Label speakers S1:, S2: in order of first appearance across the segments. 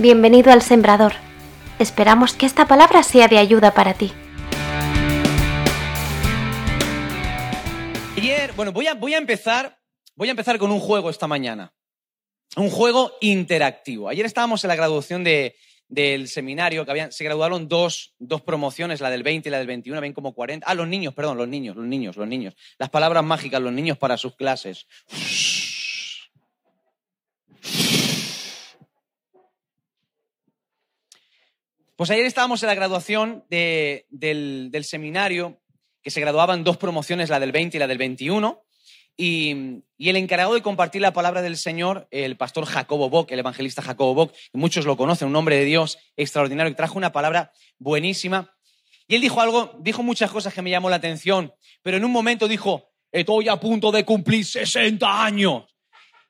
S1: Bienvenido al Sembrador. Esperamos que esta palabra sea de ayuda para ti.
S2: Ayer, bueno, voy a, empezar, voy a empezar con un juego esta mañana. Un juego interactivo. Ayer estábamos en la graduación de, del seminario, que habían, se graduaron dos, dos, promociones, la del 20 y la del 21, ven como 40. Ah, los niños, perdón, los niños, los niños, los niños. Las palabras mágicas, los niños para sus clases. Pues ayer estábamos en la graduación de, del, seminario, que se graduaban dos promociones, la del 20 y la del 21, y, y, el encargado de compartir la palabra del Señor, el pastor Jacobo Bock, el evangelista Jacobo Bock, muchos lo conocen, un hombre de Dios extraordinario, que trajo una palabra buenísima. Y él dijo algo, dijo muchas cosas que me llamó la atención, pero en un momento dijo, estoy a punto de cumplir 60 años.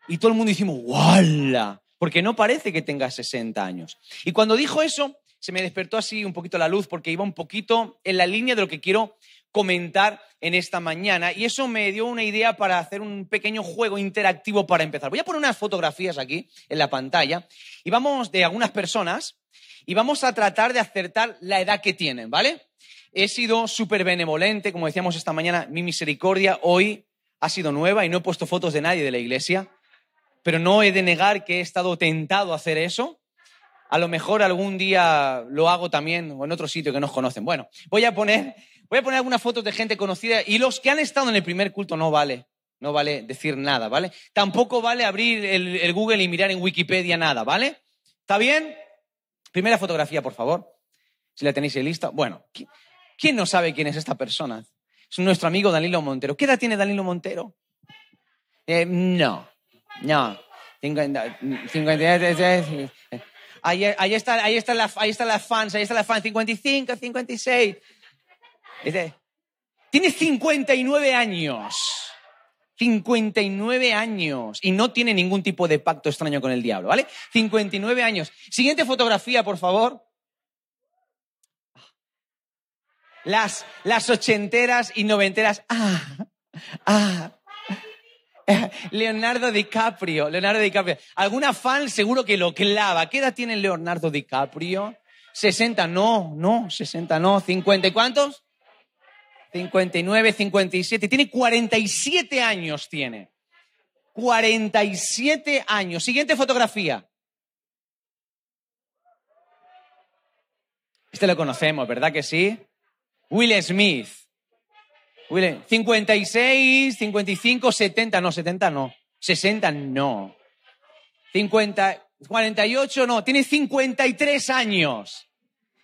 S2: Y todo el mundo decimos, ¡wala! Porque no parece que tenga 60 años. Y cuando dijo eso, se me despertó así un poquito la luz porque iba un poquito en la línea de lo que quiero comentar en esta mañana y eso me dio una idea para hacer un pequeño juego interactivo para empezar. Voy a poner unas fotografías aquí en la pantalla y vamos de algunas personas y vamos a tratar de acertar la edad que tienen, ¿vale? He sido súper benevolente, como decíamos esta mañana, mi misericordia hoy ha sido nueva y no he puesto fotos de nadie de la iglesia, pero no he de negar que he estado tentado a hacer eso a lo mejor algún día lo hago también o en otro sitio que nos conocen. Bueno, voy a poner, voy a poner algunas fotos de gente conocida y los que han estado en el primer culto no vale. No vale decir nada, ¿vale? Tampoco vale abrir el, Google y mirar en Wikipedia nada, ¿vale? ¿Está bien? Primera fotografía, por favor. Si la tenéis lista. Bueno, ¿quién no sabe quién es esta persona? Es nuestro amigo Danilo Montero. ¿Qué edad tiene Danilo Montero? Eh, no, no. 50, 50, Ahí, ahí, está, ahí, está la, ahí fans, ahí está la fan, 55, 56. Tiene 59 años. 59 años y no tiene ningún tipo de pacto extraño con el diablo, ¿vale? 59 años. Siguiente fotografía, por favor. Las, las ochenteras y noventeras. Ah, ah, Leonardo DiCaprio, Leonardo DiCaprio. ¿Alguna fan seguro que lo clava? ¿Qué edad tiene Leonardo DiCaprio? 60, no, no, 60, no, 50 y cuántos? 59, 57, tiene 47 años tiene. 47 años. Siguiente fotografía. Este lo conocemos, ¿verdad que sí? Will Smith. 56, 55, 70, no, 70 no. 60 no. 50, 48 no. Tiene 53 años.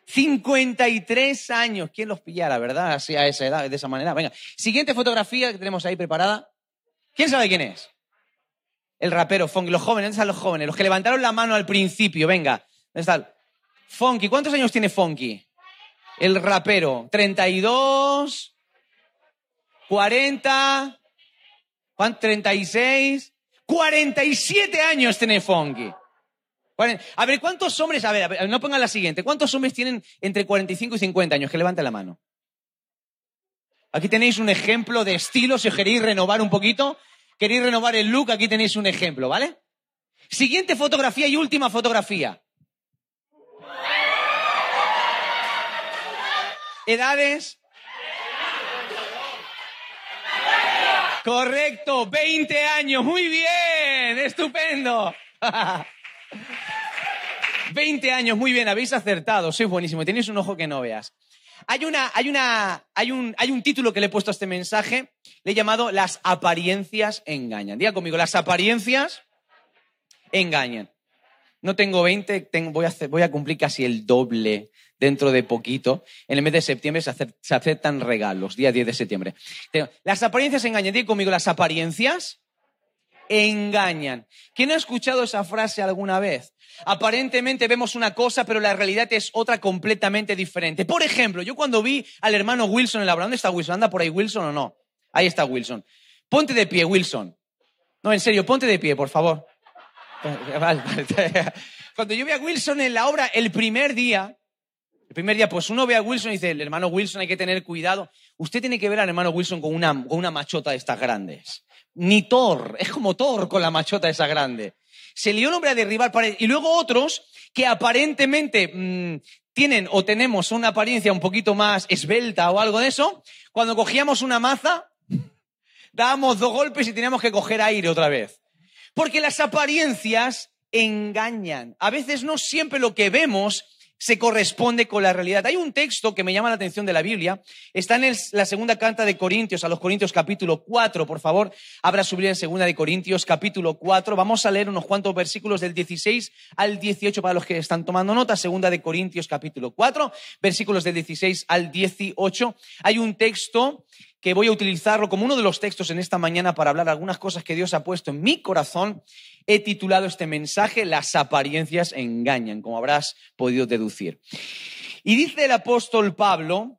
S2: 53 años. ¿Quién los pillara, verdad? Así a esa edad, de esa manera. Venga. Siguiente fotografía que tenemos ahí preparada. ¿Quién sabe quién es? El rapero Funky. Los jóvenes, ¿dónde están los jóvenes? Los que levantaron la mano al principio. Venga. ¿Dónde está? Funky. ¿Cuántos años tiene Funky? El rapero. 32. 40, 36, 47 años tiene Funky. A ver, ¿cuántos hombres, a ver, no pongan la siguiente, ¿cuántos hombres tienen entre 45 y 50 años? Que levanten la mano. Aquí tenéis un ejemplo de estilo, si os queréis renovar un poquito, queréis renovar el look, aquí tenéis un ejemplo, ¿vale? Siguiente fotografía y última fotografía. Edades, Correcto, 20 años, muy bien, estupendo. 20 años, muy bien, habéis acertado, sois buenísimo, tenéis un ojo que no veas. Hay, una, hay, una, hay, un, hay un título que le he puesto a este mensaje, le he llamado Las apariencias engañan. Diga conmigo, las apariencias engañan. No tengo 20, tengo, voy, a cumplir casi el doble dentro de poquito. En el mes de septiembre se, aceptan regalos, día 10 de septiembre. Las apariencias engañan. Diga conmigo, las apariencias engañan. ¿Quién ha escuchado esa frase alguna vez? Aparentemente vemos una cosa, pero la realidad es otra completamente diferente. Por ejemplo, yo cuando vi al hermano Wilson en la ¿dónde está Wilson? ¿Anda por ahí Wilson o no? Ahí está Wilson. Ponte de pie, Wilson. No, en serio, ponte de pie, por favor. Cuando yo vi a Wilson en la obra el primer día, el primer día, pues uno ve a Wilson y dice, el hermano Wilson hay que tener cuidado. Usted tiene que ver al hermano Wilson con una, con una machota de estas grandes. ni Thor, es como Thor con la machota esa grande. Se lió el hombre a derribar paredes. Y luego otros que aparentemente mm, tienen o tenemos una apariencia un poquito más esbelta o algo de eso, cuando cogíamos una maza, dábamos dos golpes y teníamos que coger aire otra vez. Porque las apariencias engañan. A veces no siempre lo que vemos se corresponde con la realidad. Hay un texto que me llama la atención de la Biblia, está en la segunda carta de Corintios, a los Corintios capítulo 4, por favor, abra su Biblia en segunda de Corintios capítulo 4, vamos a leer unos cuantos versículos del 16 al 18 para los que están tomando nota, segunda de Corintios capítulo 4, versículos del 16 al 18. Hay un texto que voy a utilizarlo como uno de los textos en esta mañana para hablar algunas cosas que Dios ha puesto en mi corazón. He titulado este mensaje Las apariencias engañan, como habrás podido deducir. Y dice el apóstol Pablo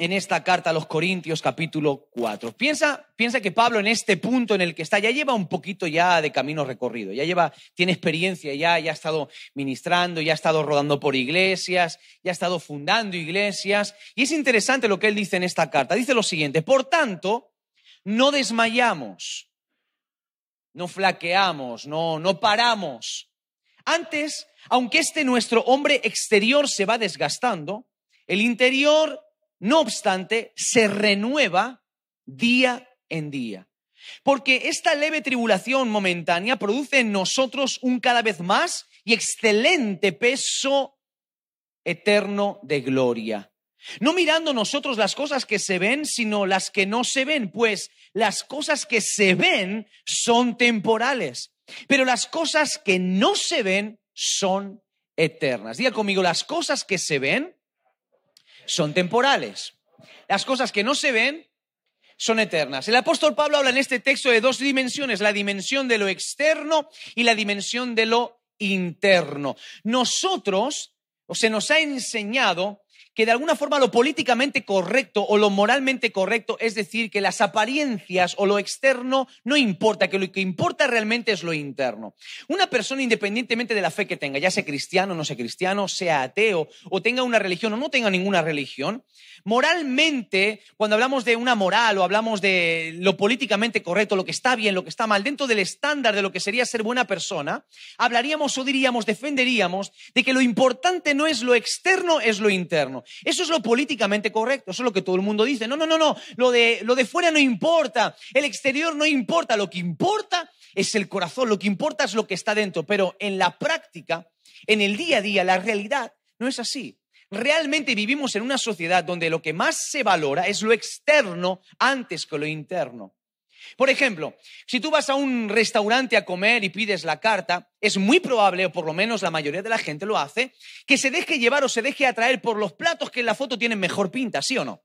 S2: en esta carta a los Corintios capítulo 4. Piensa, piensa que Pablo en este punto en el que está ya lleva un poquito ya de camino recorrido, ya lleva, tiene experiencia ya, ya ha estado ministrando, ya ha estado rodando por iglesias, ya ha estado fundando iglesias. Y es interesante lo que él dice en esta carta. Dice lo siguiente, por tanto, no desmayamos, no flaqueamos, no, no paramos. Antes, aunque este nuestro hombre exterior se va desgastando, el interior no obstante, se renueva día en día. Porque esta leve tribulación momentánea produce en nosotros un cada vez más y excelente peso eterno de gloria. No mirando nosotros las cosas que se ven, sino las que no se ven, pues las cosas que se ven son temporales, pero las cosas que no se ven son eternas. Diga conmigo, las cosas que se ven son temporales. Las cosas que no se ven son eternas. El apóstol Pablo habla en este texto de dos dimensiones, la dimensión de lo externo y la dimensión de lo interno. Nosotros, o se nos ha enseñado que de alguna forma lo políticamente correcto o lo moralmente correcto es decir que las apariencias o lo externo no importa, que lo que importa realmente es lo interno. Una persona independientemente de la fe que tenga, ya sea cristiano no sea cristiano, sea ateo o tenga una religión o no tenga ninguna religión, moralmente, cuando hablamos de una moral o hablamos de lo políticamente correcto, lo que está bien, lo que está mal, dentro del estándar de lo que sería ser buena persona, hablaríamos o diríamos, defenderíamos de que lo importante no es lo externo, es lo interno. Eso es lo políticamente correcto, eso es lo que todo el mundo dice. No, no, no, no, lo de, lo de fuera no importa, el exterior no importa, lo que importa es el corazón, lo que importa es lo que está dentro, pero en la práctica, en el día a día, la realidad no es así. Realmente vivimos en una sociedad donde lo que más se valora es lo externo antes que lo interno. Por ejemplo, si tú vas a un restaurante a comer y pides la carta, es muy probable, o por lo menos la mayoría de la gente lo hace, que se deje llevar o se deje atraer por los platos que en la foto tienen mejor pinta, ¿sí o no?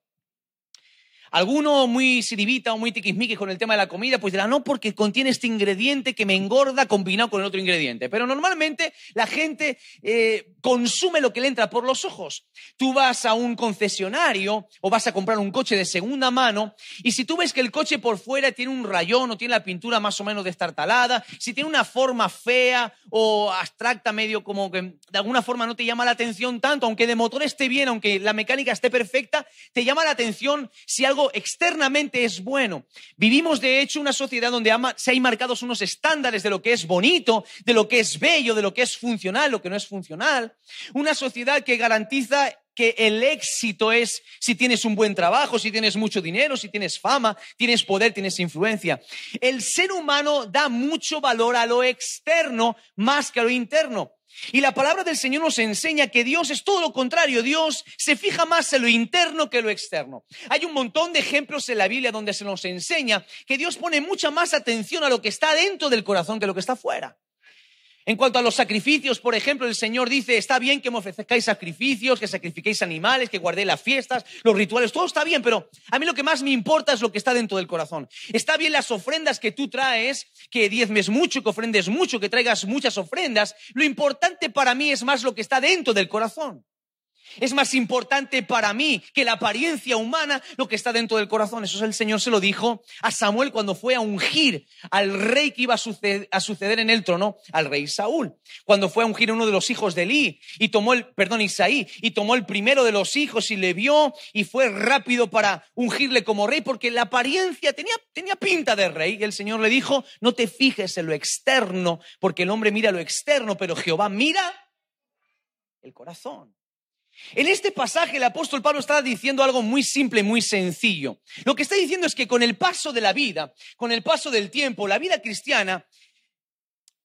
S2: Alguno muy sirivita o muy tiquismiquis con el tema de la comida, pues dirá, no, porque contiene este ingrediente que me engorda combinado con el otro ingrediente. Pero normalmente la gente eh, consume lo que le entra por los ojos. Tú vas a un concesionario o vas a comprar un coche de segunda mano y si tú ves que el coche por fuera tiene un rayón o tiene la pintura más o menos destartalada, si tiene una forma fea o abstracta, medio como que de alguna forma no te llama la atención tanto, aunque de motor esté bien, aunque la mecánica esté perfecta, te llama la atención si algo externamente es bueno. Vivimos, de hecho, una sociedad donde se hay marcados unos estándares de lo que es bonito, de lo que es bello, de lo que es funcional, lo que no es funcional. Una sociedad que garantiza que el éxito es si tienes un buen trabajo, si tienes mucho dinero, si tienes fama, tienes poder, tienes influencia. El ser humano da mucho valor a lo externo más que a lo interno. Y la palabra del Señor nos enseña que Dios es todo lo contrario. Dios se fija más en lo interno que en lo externo. Hay un montón de ejemplos en la Biblia donde se nos enseña que Dios pone mucha más atención a lo que está dentro del corazón que a lo que está fuera. En cuanto a los sacrificios, por ejemplo, el Señor dice, está bien que me ofrezcáis sacrificios, que sacrifiquéis animales, que guardéis las fiestas, los rituales, todo está bien, pero a mí lo que más me importa es lo que está dentro del corazón. Está bien las ofrendas que tú traes, que diezmes mucho, que ofrendes mucho, que traigas muchas ofrendas. Lo importante para mí es más lo que está dentro del corazón. Es más importante para mí que la apariencia humana lo que está dentro del corazón. Eso el Señor se lo dijo a Samuel cuando fue a ungir al rey que iba a suceder, en el trono, al rey Saúl. Cuando fue a ungir a uno de los hijos de Elí y tomó el, perdón, Isaí, y tomó el primero de los hijos y le vio y fue rápido para ungirle como rey porque la apariencia tenía, tenía pinta de rey. Y el Señor le dijo, no te fijes en lo externo porque el hombre mira lo externo, pero Jehová mira el corazón. En este pasaje el apóstol Pablo está diciendo algo muy simple, muy sencillo. Lo que está diciendo es que con el paso de la vida, con el paso del tiempo, la vida cristiana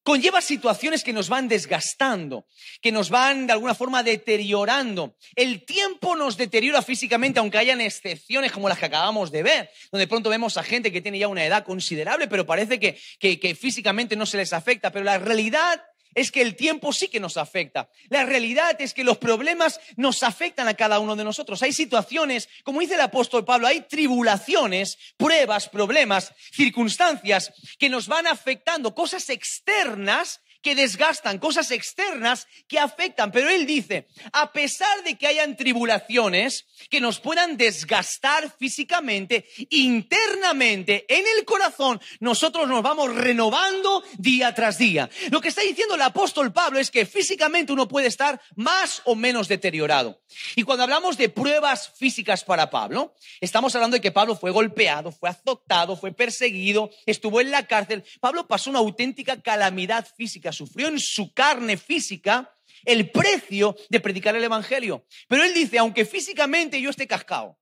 S2: conlleva situaciones que nos van desgastando, que nos van de alguna forma deteriorando. El tiempo nos deteriora físicamente, aunque hayan excepciones como las que acabamos de ver, donde pronto vemos a gente que tiene ya una edad considerable, pero parece que, que físicamente no se les afecta. Pero la realidad es que el tiempo sí que nos afecta. La realidad es que los problemas nos afectan a cada uno de nosotros. Hay situaciones, como dice el apóstol Pablo, hay tribulaciones, pruebas, problemas, circunstancias que nos van afectando, cosas externas que desgastan, cosas externas que afectan. Pero él dice, a pesar de que hayan tribulaciones que nos puedan desgastar físicamente, internamente, en el corazón, nosotros nos vamos renovando día tras día. Lo que está diciendo el apóstol Pablo es que físicamente uno puede estar más o menos deteriorado. Y cuando hablamos de pruebas físicas para Pablo, estamos hablando de que Pablo fue golpeado, fue azotado, fue perseguido, estuvo en la cárcel. Pablo pasó una auténtica calamidad física sufrió en su carne física el precio de predicar el Evangelio. Pero él dice, aunque físicamente yo esté cascado,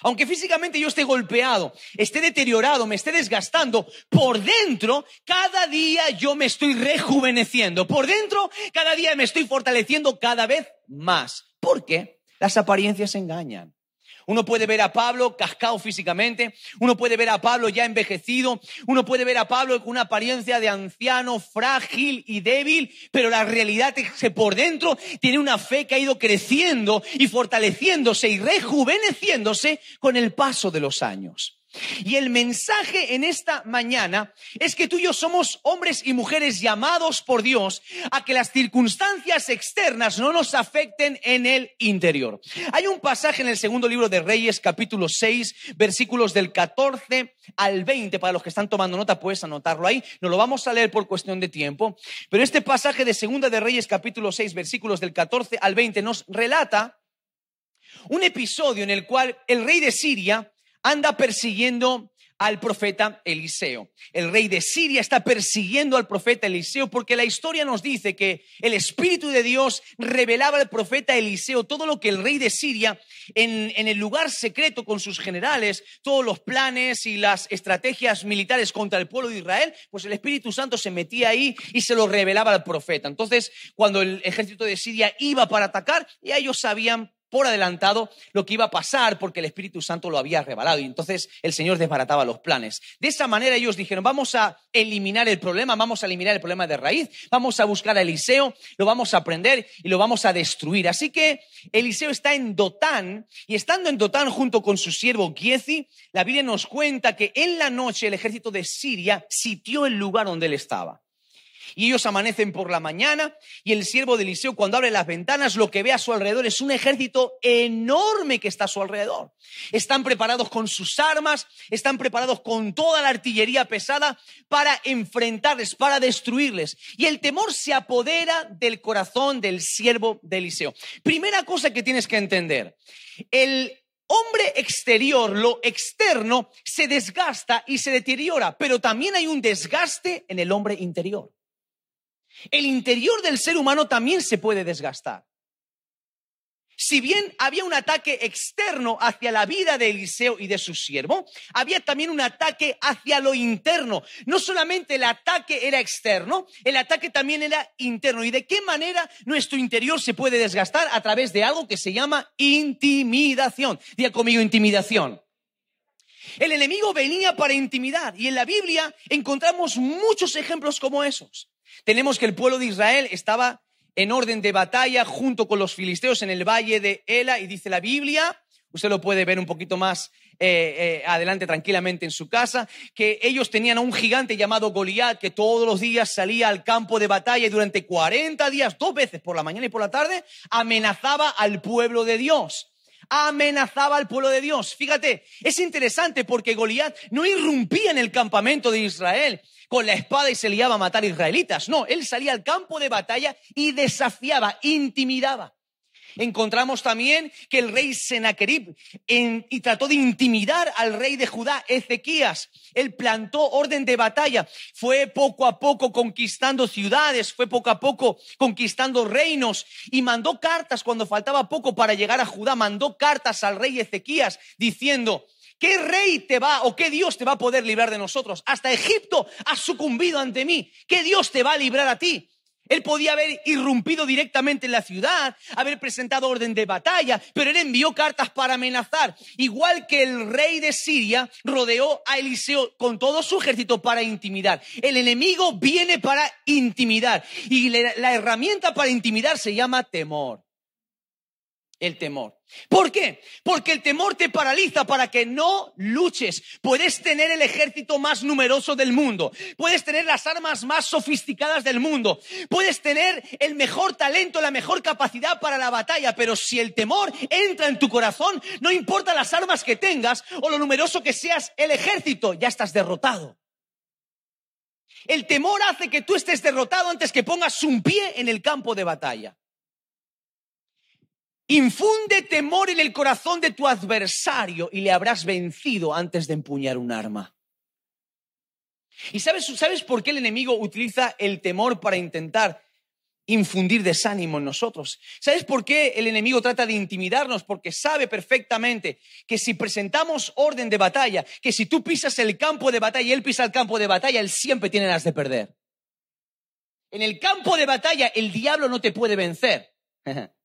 S2: aunque físicamente yo esté golpeado, esté deteriorado, me esté desgastando, por dentro cada día yo me estoy rejuveneciendo. Por dentro cada día me estoy fortaleciendo cada vez más. ¿Por qué? Las apariencias engañan. Uno puede ver a Pablo cascado físicamente, uno puede ver a Pablo ya envejecido, uno puede ver a Pablo con una apariencia de anciano frágil y débil, pero la realidad es que por dentro tiene una fe que ha ido creciendo y fortaleciéndose y rejuveneciéndose con el paso de los años. Y el mensaje en esta mañana es que tú y yo somos hombres y mujeres llamados por Dios a que las circunstancias externas no nos afecten en el interior. Hay un pasaje en el segundo libro de Reyes, capítulo 6, versículos del 14 al 20. Para los que están tomando nota, puedes anotarlo ahí. No lo vamos a leer por cuestión de tiempo. Pero este pasaje de segunda de Reyes, capítulo 6, versículos del 14 al 20, nos relata un episodio en el cual el rey de Siria anda persiguiendo al profeta Eliseo. El rey de Siria está persiguiendo al profeta Eliseo porque la historia nos dice que el Espíritu de Dios revelaba al profeta Eliseo todo lo que el rey de Siria en, en, el lugar secreto con sus generales, todos los planes y las estrategias militares contra el pueblo de Israel, pues el Espíritu Santo se metía ahí y se lo revelaba al profeta. Entonces, cuando el ejército de Siria iba para atacar, ya ellos sabían por adelantado lo que iba a pasar porque el Espíritu Santo lo había revelado y entonces el Señor desbarataba los planes. De esa manera ellos dijeron, vamos a eliminar el problema, vamos a eliminar el problema de raíz, vamos a buscar a Eliseo, lo vamos a aprender y lo vamos a destruir. Así que Eliseo está en Dotán y estando en Dotán junto con su siervo Giezi, la Biblia nos cuenta que en la noche el ejército de Siria sitió el lugar donde él estaba. Y ellos amanecen por la mañana y el siervo de Eliseo cuando abre las ventanas lo que ve a su alrededor es un ejército enorme que está a su alrededor. Están preparados con sus armas, están preparados con toda la artillería pesada para enfrentarles, para destruirles. Y el temor se apodera del corazón del siervo de Eliseo. Primera cosa que tienes que entender, el hombre exterior, lo externo, se desgasta y se deteriora, pero también hay un desgaste en el hombre interior. El interior del ser humano también se puede desgastar. Si bien había un ataque externo hacia la vida de Eliseo y de su siervo, había también un ataque hacia lo interno. No solamente el ataque era externo, el ataque también era interno. ¿Y de qué manera nuestro interior se puede desgastar? A través de algo que se llama intimidación. Diga conmigo intimidación. El enemigo venía para intimidar y en la Biblia encontramos muchos ejemplos como esos. Tenemos que el pueblo de Israel estaba en orden de batalla junto con los filisteos en el valle de Ela y dice la Biblia, usted lo puede ver un poquito más eh, eh, adelante tranquilamente en su casa, que ellos tenían a un gigante llamado Goliat que todos los días salía al campo de batalla y durante 40 días, dos veces por la mañana y por la tarde, amenazaba al pueblo de Dios amenazaba al pueblo de Dios. Fíjate, es interesante porque Goliat no irrumpía en el campamento de Israel con la espada y se liaba a matar israelitas. No, él salía al campo de batalla y desafiaba, intimidaba. Encontramos también que el rey Senaquerib y trató de intimidar al rey de Judá, Ezequías. Él plantó orden de batalla, fue poco a poco conquistando ciudades, fue poco a poco conquistando reinos y mandó cartas cuando faltaba poco para llegar a Judá, mandó cartas al rey Ezequías diciendo, ¿Qué rey te va o qué Dios te va a poder librar de nosotros? Hasta Egipto ha sucumbido ante mí. ¿Qué Dios te va a librar a ti? Él podía haber irrumpido directamente en la ciudad, haber presentado orden de batalla, pero él envió cartas para amenazar. Igual que el rey de Siria rodeó a Eliseo con todo su ejército para intimidar. El enemigo viene para intimidar. Y la herramienta para intimidar se llama temor el temor. ¿Por qué? Porque el temor te paraliza para que no luches. Puedes tener el ejército más numeroso del mundo, puedes tener las armas más sofisticadas del mundo, puedes tener el mejor talento, la mejor capacidad para la batalla, pero si el temor entra en tu corazón, no importa las armas que tengas o lo numeroso que seas el ejército, ya estás derrotado. El temor hace que tú estés derrotado antes que pongas un pie en el campo de batalla. Infunde temor en el corazón de tu adversario y le habrás vencido antes de empuñar un arma. ¿Y sabes, sabes por qué el enemigo utiliza el temor para intentar infundir desánimo en nosotros? ¿Sabes por qué el enemigo trata de intimidarnos? Porque sabe perfectamente que si presentamos orden de batalla, que si tú pisas el campo de batalla y él pisa el campo de batalla, él siempre tiene las de perder. En el campo de batalla el diablo no te puede vencer.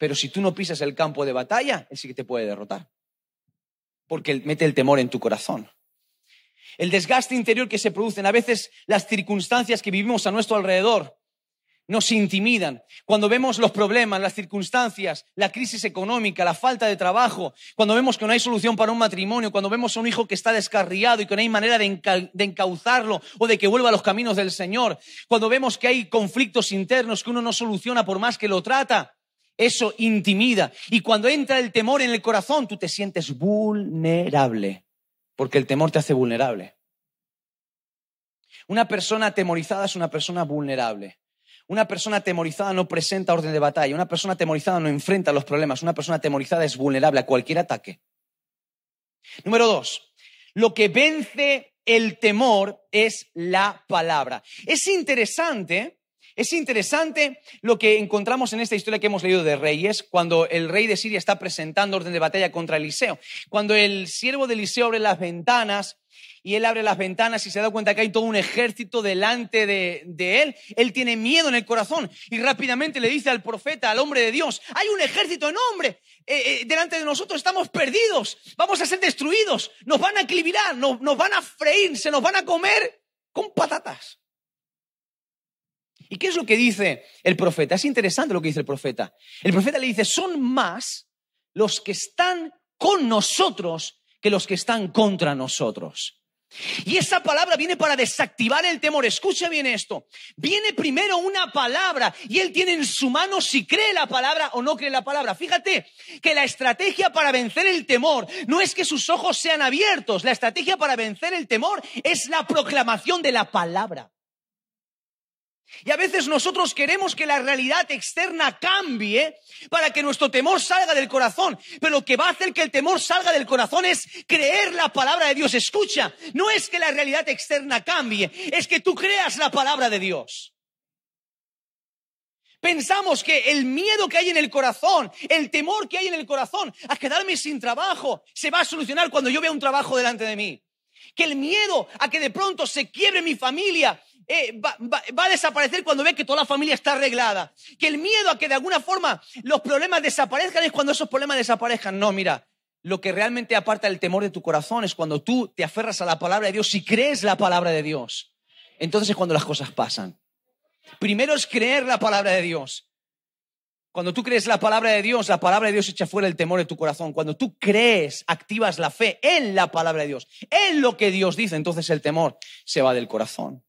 S2: Pero si tú no pisas el campo de batalla, él sí que te puede derrotar. Porque mete el temor en tu corazón. El desgaste interior que se producen, a veces las circunstancias que vivimos a nuestro alrededor, nos intimidan. Cuando vemos los problemas, las circunstancias, la crisis económica, la falta de trabajo, cuando vemos que no hay solución para un matrimonio, cuando vemos a un hijo que está descarriado y que no hay manera de, encauzarlo o de que vuelva a los caminos del Señor, cuando vemos que hay conflictos internos que uno no soluciona por más que lo trata, eso intimida. Y cuando entra el temor en el corazón, tú te sientes vulnerable, porque el temor te hace vulnerable. Una persona atemorizada es una persona vulnerable. Una persona atemorizada no presenta orden de batalla. Una persona atemorizada no enfrenta los problemas. Una persona atemorizada es vulnerable a cualquier ataque. Número dos, lo que vence el temor es la palabra. Es interesante es interesante lo que encontramos en esta historia que hemos leído de Reyes, cuando el rey de Siria está presentando orden de batalla contra Eliseo. Cuando el siervo de Eliseo abre las ventanas y él abre las ventanas y se da cuenta que hay todo un ejército delante de, él, él tiene miedo en el corazón y rápidamente le dice al profeta, al hombre de Dios, hay un ejército enorme eh, eh, delante de nosotros, estamos perdidos, vamos a ser destruidos, nos van a equilibrar, nos van a freír, se nos van a comer con patatas. ¿Y qué es lo que dice el profeta? Es interesante lo que dice el profeta. El profeta le dice, son más los que están con nosotros que los que están contra nosotros. Y esa palabra viene para desactivar el temor. Escucha bien esto. Viene primero una palabra y él tiene en su mano si cree la palabra o no cree la palabra. Fíjate que la estrategia para vencer el temor no es que sus ojos sean abiertos. La estrategia para vencer el temor es la proclamación de la palabra. Y a veces nosotros queremos que la realidad externa cambie para que nuestro temor salga del corazón. Pero lo que va a hacer que el temor salga del corazón es creer la palabra de Dios. Escucha, no es que la realidad externa cambie, es que tú creas la palabra de Dios. Pensamos que el miedo que hay en el corazón, el temor que hay en el corazón a quedarme sin trabajo, se va a solucionar cuando yo vea un trabajo delante de mí. Que el miedo a que de pronto se quiebre mi familia eh, va, a desaparecer cuando ve que toda la familia está arreglada. Que el miedo a que de alguna forma los problemas desaparezcan es cuando esos problemas desaparezcan. No, mira, lo que realmente aparta el temor de tu corazón es cuando tú te aferras a la palabra de Dios y crees la palabra de Dios. Entonces es cuando las cosas pasan. Primero es creer la palabra de Dios. Cuando tú crees la palabra de Dios, la palabra de Dios echa fuera el temor de tu corazón. Cuando tú crees, activas la fe en la palabra de Dios, en lo que Dios dice, entonces el temor se va del corazón.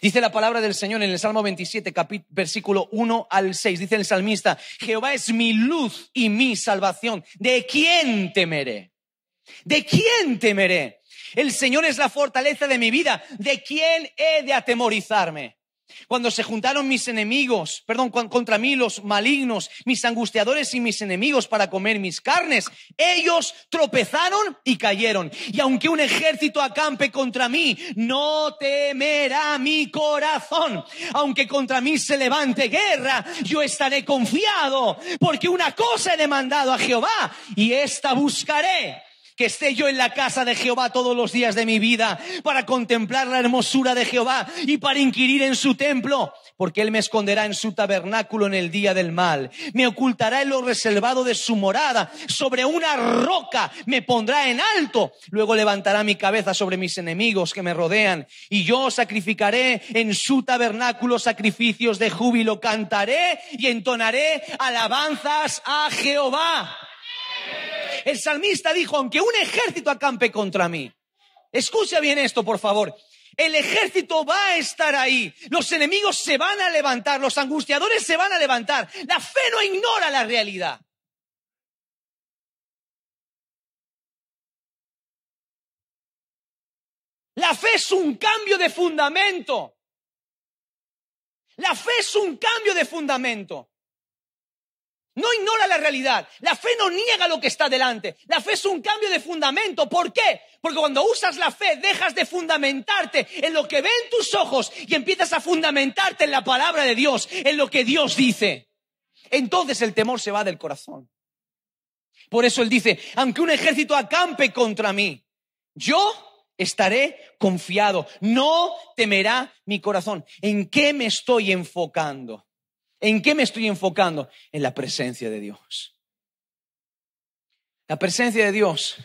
S2: Dice la palabra del Señor en el Salmo 27, versículo 1 al 6. Dice el salmista, Jehová es mi luz y mi salvación. ¿De quién temeré? ¿De quién temeré? El Señor es la fortaleza de mi vida. ¿De quién he de atemorizarme? Cuando se juntaron mis enemigos, perdón, contra mí los malignos, mis angustiadores y mis enemigos para comer mis carnes, ellos tropezaron y cayeron. Y aunque un ejército acampe contra mí, no temerá mi corazón. Aunque contra mí se levante guerra, yo estaré confiado, porque una cosa he demandado a Jehová y esta buscaré que esté yo en la casa de Jehová todos los días de mi vida para contemplar la hermosura de Jehová y para inquirir en su templo, porque Él me esconderá en su tabernáculo en el día del mal, me ocultará en lo reservado de su morada, sobre una roca me pondrá en alto, luego levantará mi cabeza sobre mis enemigos que me rodean, y yo sacrificaré en su tabernáculo sacrificios de júbilo, cantaré y entonaré alabanzas a Jehová. El salmista dijo, aunque un ejército acampe contra mí. Escucha bien esto, por favor. El ejército va a estar ahí. Los enemigos se van a levantar. Los angustiadores se van a levantar. La fe no ignora la realidad. La fe es un cambio de fundamento. La fe es un cambio de fundamento. No ignora la realidad. La fe no niega lo que está delante. La fe es un cambio de fundamento. ¿Por qué? Porque cuando usas la fe dejas de fundamentarte en lo que ven tus ojos y empiezas a fundamentarte en la palabra de Dios, en lo que Dios dice. Entonces el temor se va del corazón. Por eso él dice, aunque un ejército acampe contra mí, yo estaré confiado. No temerá mi corazón. ¿En qué me estoy enfocando? ¿En qué me estoy enfocando? En la presencia de Dios. La presencia de Dios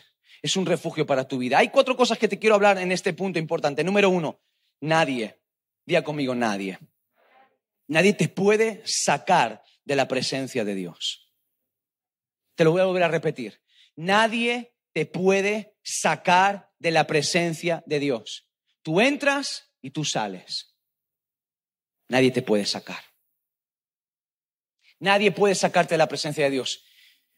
S2: es un refugio para tu vida. Hay cuatro cosas que te quiero hablar en este punto importante. Número uno, nadie, diga conmigo nadie. Nadie te puede sacar de la presencia de Dios. Te lo voy a volver a repetir. Nadie te puede sacar de la presencia de Dios. Tú entras y tú sales. Nadie te puede sacar. Nadie puede sacarte de la presencia de Dios.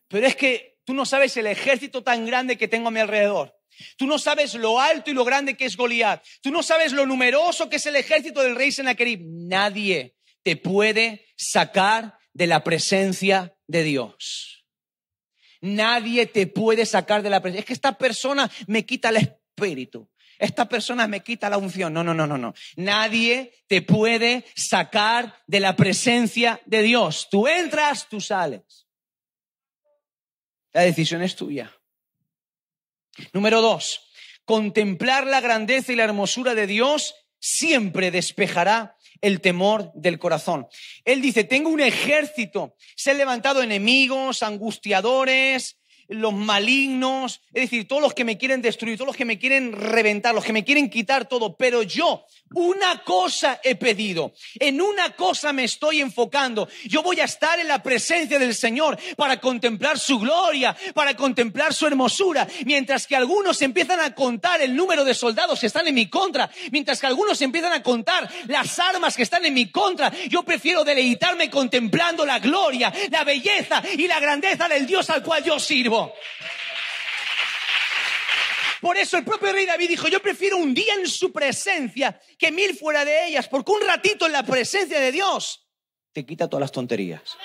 S2: Pero es que tú no sabes el ejército tan grande que tengo a mi alrededor. Tú no sabes lo alto y lo grande que es Goliat. Tú no sabes lo numeroso que es el ejército del rey Sennacherib. Nadie te puede sacar de la presencia de Dios. Nadie te puede sacar de la presencia. Es que esta persona me quita el espíritu esta persona me quita la unción. No, no, no, no, no. Nadie te puede sacar de la presencia de Dios. Tú entras, tú sales. La decisión es tuya. Número dos, contemplar la grandeza y la hermosura de Dios siempre despejará el temor del corazón. Él dice, tengo un ejército, se han levantado enemigos, angustiadores, los malignos, es decir, todos los que me quieren destruir, todos los que me quieren reventar, los que me quieren quitar todo, pero yo una cosa he pedido, en una cosa me estoy enfocando. Yo voy a estar en la presencia del Señor para contemplar su gloria, para contemplar su hermosura, mientras que algunos empiezan a contar el número de soldados que están en mi contra, mientras que algunos empiezan a contar las armas que están en mi contra. Yo prefiero deleitarme contemplando la gloria, la belleza y la grandeza del Dios al cual yo sirvo. Por eso el propio rey David dijo, yo prefiero un día en su presencia que mil fuera de ellas, porque un ratito en la presencia de Dios te quita todas las tonterías.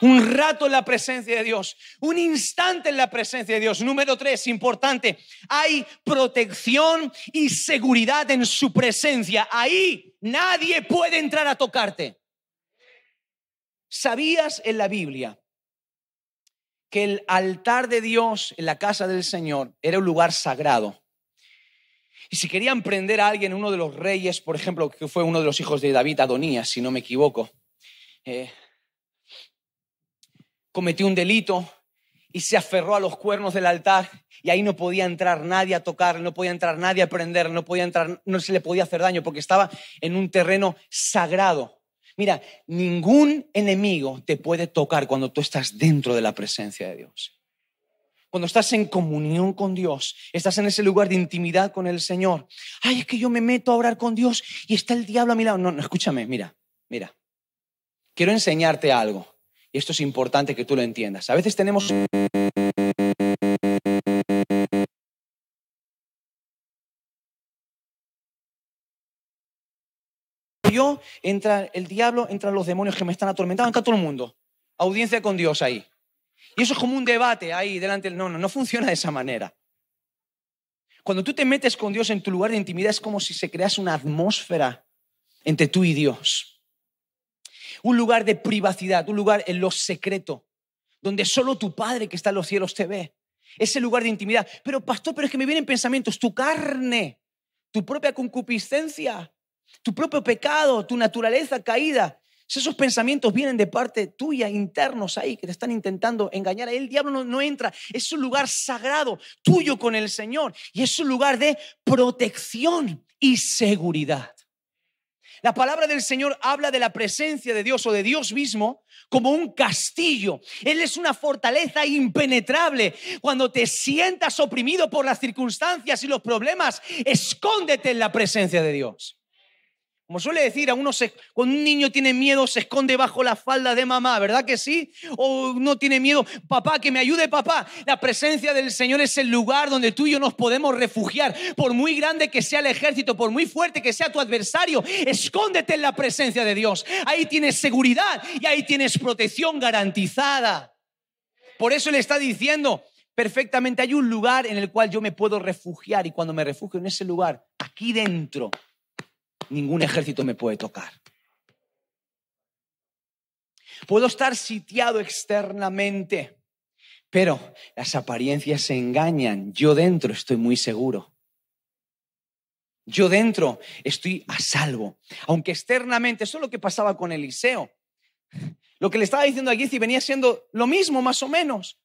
S2: Un rato en la presencia de Dios, un instante en la presencia de Dios. Número tres, importante, hay protección y seguridad en su presencia. Ahí nadie puede entrar a tocarte. ¿Sabías en la Biblia que el altar de Dios en la casa del Señor era un lugar sagrado. Y si querían prender a alguien, uno de los reyes, por ejemplo, que fue uno de los hijos de David, Adonías, si no me equivoco, eh, cometió un delito y se aferró a los cuernos del altar y ahí no podía entrar nadie a tocar, no podía entrar nadie a prender, no podía entrar, no se le podía hacer daño porque estaba en un terreno sagrado. Mira, ningún enemigo te puede tocar cuando tú estás dentro de la presencia de Dios. Cuando estás en comunión con Dios, estás en ese lugar de intimidad con el Señor. Ay, es que yo me meto a orar con Dios y está el diablo a mi lado. No, no, escúchame, mira, mira. Quiero enseñarte algo. Y esto es importante que tú lo entiendas. A veces tenemos entra el diablo, entran los demonios que me están atormentando, entra todo el mundo. Audiencia con Dios ahí. Y eso es como un debate ahí delante. No, no, no funciona de esa manera. Cuando tú te metes con Dios en tu lugar de intimidad es como si se crease una atmósfera entre tú y Dios. Un lugar de privacidad, un lugar en lo secreto, donde solo tu Padre que está en los cielos te ve. Ese lugar de intimidad. Pero pastor, pero es que me vienen pensamientos, tu carne, tu propia concupiscencia, tu propio pecado, tu naturaleza caída. Esos pensamientos vienen de parte tuya, internos ahí, que te están intentando engañar. El diablo no, entra. Es un lugar sagrado, tuyo con el Señor. Y es un lugar de protección y seguridad. La palabra del Señor habla de la presencia de Dios o de Dios mismo como un castillo. Él es una fortaleza impenetrable. Cuando te sientas oprimido por las circunstancias y los problemas, escóndete en la presencia de Dios. Como suele decir, a uno cuando un niño tiene miedo se esconde bajo la falda de mamá, ¿verdad que sí? O no tiene miedo, papá, que me ayude papá. La presencia del Señor es el lugar donde tú y yo nos podemos refugiar. Por muy grande que sea el ejército, por muy fuerte que sea tu adversario, escóndete en la presencia de Dios. Ahí tienes seguridad y ahí tienes protección garantizada. Por eso le está diciendo, perfectamente hay un lugar en el cual yo me puedo refugiar y cuando me refugio en ese lugar, aquí dentro, ningún ejército me puede tocar. Puedo estar sitiado externamente, pero las apariencias se engañan. Yo dentro estoy muy seguro. Yo dentro estoy a salvo. Aunque externamente, eso es lo que pasaba con Eliseo. Lo que le estaba diciendo a Gizi venía siendo lo mismo, más o menos.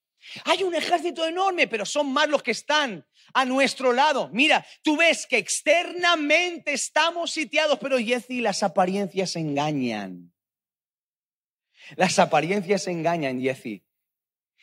S2: Hay un ejército enorme, pero son más los que están a nuestro lado. Mira, tú ves que externamente estamos sitiados, pero Jesse, las apariencias engañan. Las apariencias engañan, Jesse.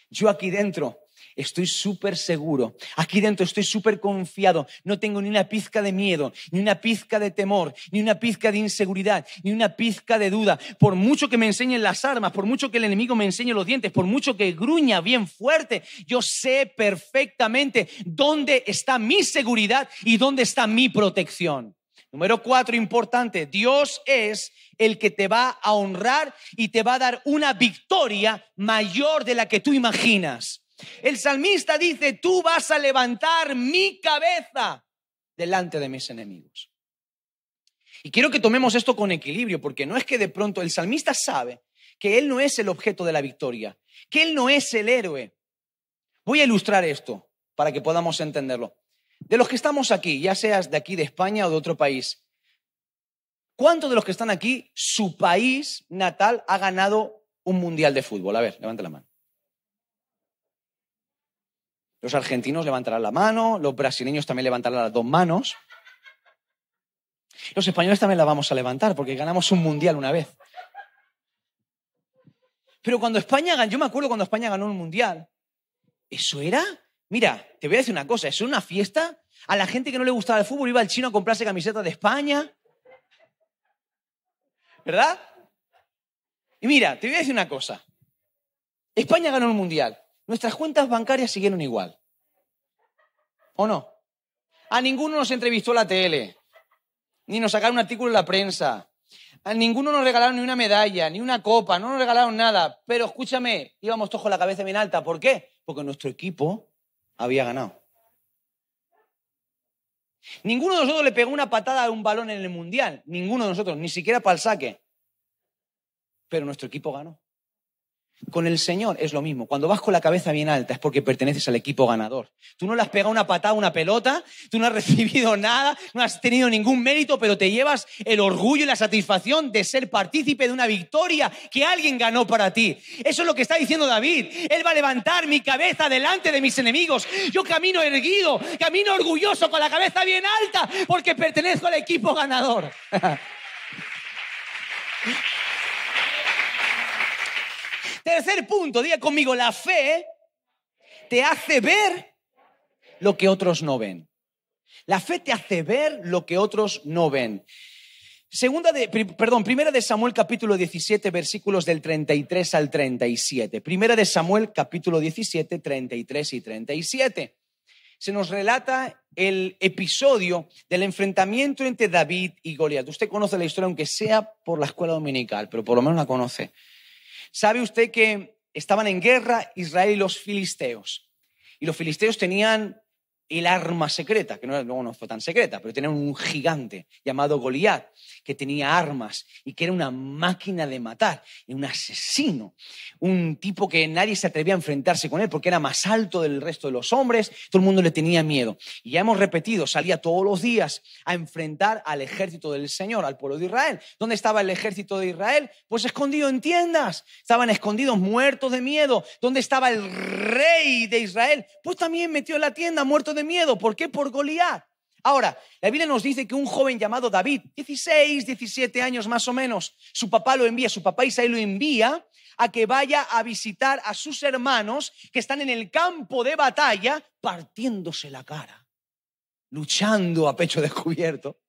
S2: Yo aquí dentro estoy súper seguro. Aquí dentro estoy súper confiado. No tengo ni una pizca de miedo, ni una pizca de temor, ni una pizca de inseguridad, ni una pizca de duda. Por mucho que me enseñen las armas, por mucho que el enemigo me enseñe los dientes, por mucho que gruña bien fuerte, yo sé perfectamente dónde está mi seguridad y dónde está mi protección. Número cuatro, importante, Dios es el que te va a honrar y te va a dar una victoria mayor de la que tú imaginas. El salmista dice, tú vas a levantar mi cabeza delante de mis enemigos. Y quiero que tomemos esto con equilibrio, porque no es que de pronto el salmista sabe que él no es el objeto de la victoria, que él no es el héroe. Voy a ilustrar esto para que podamos entenderlo. De los que estamos aquí, ya seas de aquí de España o de otro país, ¿cuántos de los que están aquí, su país natal ha ganado un mundial de fútbol? A ver, levante la mano. Los argentinos levantarán la mano, los brasileños también levantarán las dos manos. Los españoles también la vamos a levantar porque ganamos un mundial una vez. Pero cuando España ganó, yo me acuerdo cuando España ganó un mundial, eso era, mira, te voy a decir una cosa, eso una fiesta. A la gente que no le gustaba el fútbol iba al chino a comprarse camisetas de España. ¿Verdad? Y mira, te voy a decir una cosa. España ganó un mundial nuestras cuentas bancarias siguieron igual. ¿O no? A ninguno nos entrevistó la tele, ni nos sacaron un artículo en la prensa, a ninguno nos regalaron ni una medalla, ni una copa, no nos regalaron nada. Pero escúchame, íbamos todos con la cabeza bien alta. ¿Por qué? Porque nuestro equipo había ganado. Ninguno de nosotros le pegó una patada a un balón en el mundial. Ninguno de nosotros, ni siquiera para el saque. Pero nuestro equipo ganó. Con el Señor es lo mismo. Cuando vas con la cabeza bien alta es porque perteneces al equipo ganador. Tú no le has pegado una patada a una pelota, tú no has recibido nada, no has tenido ningún mérito, pero te llevas el orgullo y la satisfacción de ser partícipe de una victoria que alguien ganó para ti. Eso es lo que está diciendo David. Él va a levantar mi cabeza delante de mis enemigos. Yo camino erguido, camino orgulloso con la cabeza bien alta porque pertenezco al equipo ganador. Tercer punto, diga conmigo, la fe te hace ver lo que otros no ven. La fe te hace ver lo que otros no ven. Segunda de, perdón, primera de Samuel capítulo 17 versículos del 33 al 37. Primera de Samuel capítulo 17, 33 y 37. Se nos relata el episodio del enfrentamiento entre David y Goliat. Usted conoce la historia, aunque sea por la escuela dominical, pero por lo menos la conoce. ¿Sabe usted que estaban en guerra Israel y los filisteos? Y los filisteos tenían el arma secreta, que no, no fue tan secreta, pero tenían un gigante llamado Goliat, que tenía armas y que era una máquina de matar, un asesino, un tipo que nadie se atrevía a enfrentarse con él porque era más alto del resto de los hombres, todo el mundo le tenía miedo. Y ya hemos repetido, salía todos los días a enfrentar al ejército del Señor, al pueblo de Israel. ¿Dónde estaba el ejército de Israel? Pues escondido en tiendas, estaban escondidos, muertos de miedo. ¿Dónde estaba el rey de Israel? Pues también metió en la tienda, muerto de miedo. ¿Por qué? Por Goliat. Ahora, la Biblia nos dice que un joven llamado David, 16, 17 años más o menos, su papá lo envía, su papá Isaí lo envía a que vaya a visitar a sus hermanos que están en el campo de batalla partiéndose la cara, luchando a pecho descubierto,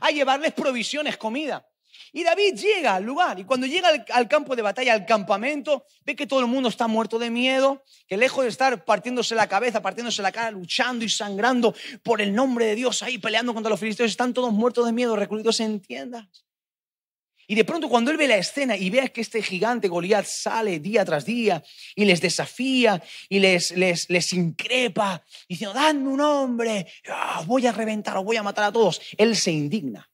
S2: a llevarles provisiones, comida. Y David llega al lugar y cuando llega al, campo de batalla, al campamento, ve que todo el mundo está muerto de miedo, que lejos de estar partiéndose la cabeza, partiéndose la cara, luchando y sangrando por el nombre de Dios ahí peleando contra los filisteos, están todos muertos de miedo, recluidos en tiendas. Y de pronto cuando él ve la escena y ve que este gigante Goliat sale día tras día y les desafía y les, les, les increpa, diciendo, dadme un hombre, ah, voy a reventar, voy a matar a todos, él se indigna.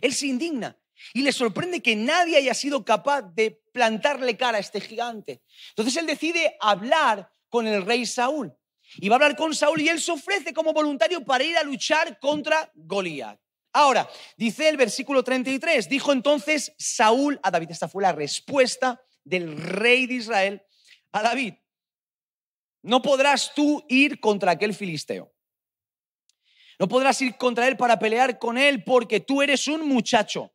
S2: Él se indigna y le sorprende que nadie haya sido capaz de plantarle cara a este gigante. Entonces él decide hablar con el rey Saúl. Y va a hablar con Saúl y él se ofrece como voluntario para ir a luchar contra Goliat. Ahora, dice el versículo 33, dijo entonces Saúl a David, esta fue la respuesta del rey de Israel a David, no podrás tú ir contra aquel filisteo. No podrás ir contra él para pelear con él porque tú eres un muchacho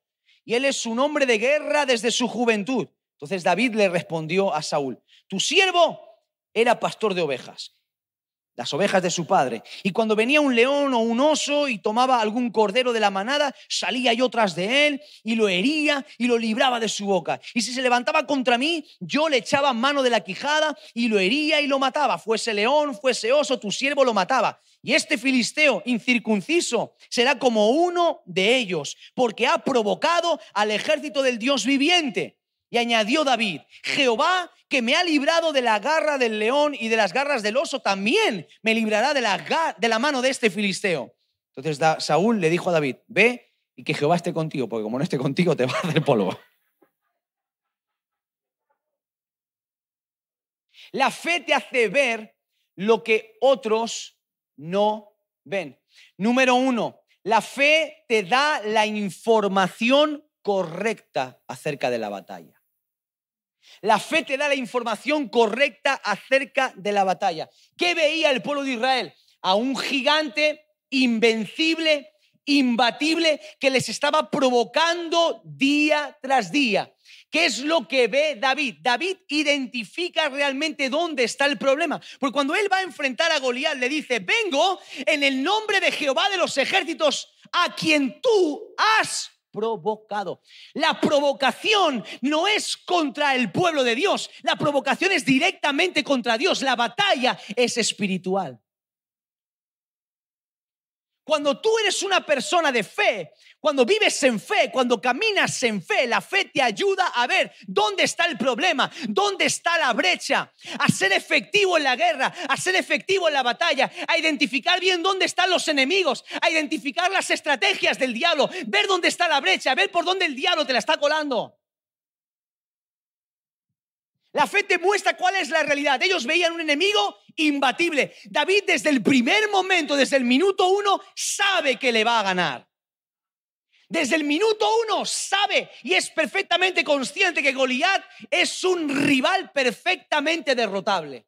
S2: y él es un hombre de guerra desde su juventud. Entonces David le respondió a Saúl, tu siervo era pastor de ovejas las ovejas de su padre. Y cuando venía un león o un oso y tomaba algún cordero de la manada, salía yo tras de él y lo hería y lo libraba de su boca. Y si se levantaba contra mí, yo le echaba mano de la quijada y lo hería y lo mataba. Fuese león, fuese oso, tu siervo lo mataba. Y este filisteo incircunciso será como uno de ellos, porque ha provocado al ejército del Dios viviente. Y añadió David, Jehová que me ha librado de la garra del león y de las garras del oso, también me librará de la, mano de este filisteo. Entonces Saúl le dijo a David, ve y que Jehová esté contigo, porque como no esté contigo te va a hacer polvo. La fe te hace ver lo que otros no ven. Número uno, la fe te da la información correcta acerca de la batalla. La fe te da la información correcta acerca de la batalla. ¿Qué veía el pueblo de Israel? A un gigante invencible, imbatible, que les estaba provocando día tras día. ¿Qué es lo que ve David? David identifica realmente dónde está el problema. Porque cuando él va a enfrentar a Goliat, le dice, vengo en el nombre de Jehová de los ejércitos, a quien tú has provocado. La provocación no es contra el pueblo de Dios, la provocación es directamente contra Dios, la batalla es espiritual. Cuando tú eres una persona de fe, cuando vives en fe, cuando caminas en fe, la fe te ayuda a ver dónde está el problema, dónde está la brecha, a ser efectivo en la guerra, a ser efectivo en la batalla, a identificar bien dónde están los enemigos, a identificar las estrategias del diablo, ver dónde está la brecha, ver por dónde el diablo te la está colando. La fe te muestra cuál es la realidad. Ellos veían un enemigo imbatible. David desde el primer momento, desde el minuto uno, sabe que le va a ganar. Desde el minuto uno sabe y es perfectamente consciente que Goliat es un rival perfectamente derrotable.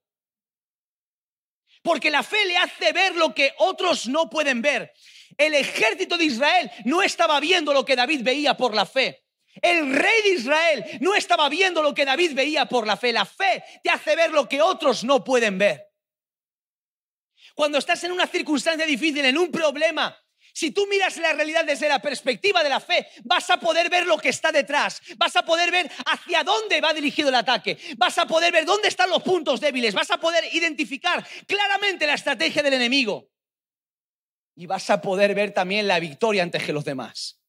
S2: Porque la fe le hace ver lo que otros no pueden ver. El ejército de Israel no estaba viendo lo que David veía por la fe. El rey de Israel no estaba viendo lo que David veía por la fe. La fe te hace ver lo que otros no pueden ver. Cuando estás en una circunstancia difícil, en un problema, si tú miras la realidad desde la perspectiva de la fe, vas a poder ver lo que está detrás, vas a poder ver hacia dónde va dirigido el ataque, vas a poder ver dónde están los puntos débiles, vas a poder identificar claramente la estrategia del enemigo y vas a poder ver también la victoria ante los demás.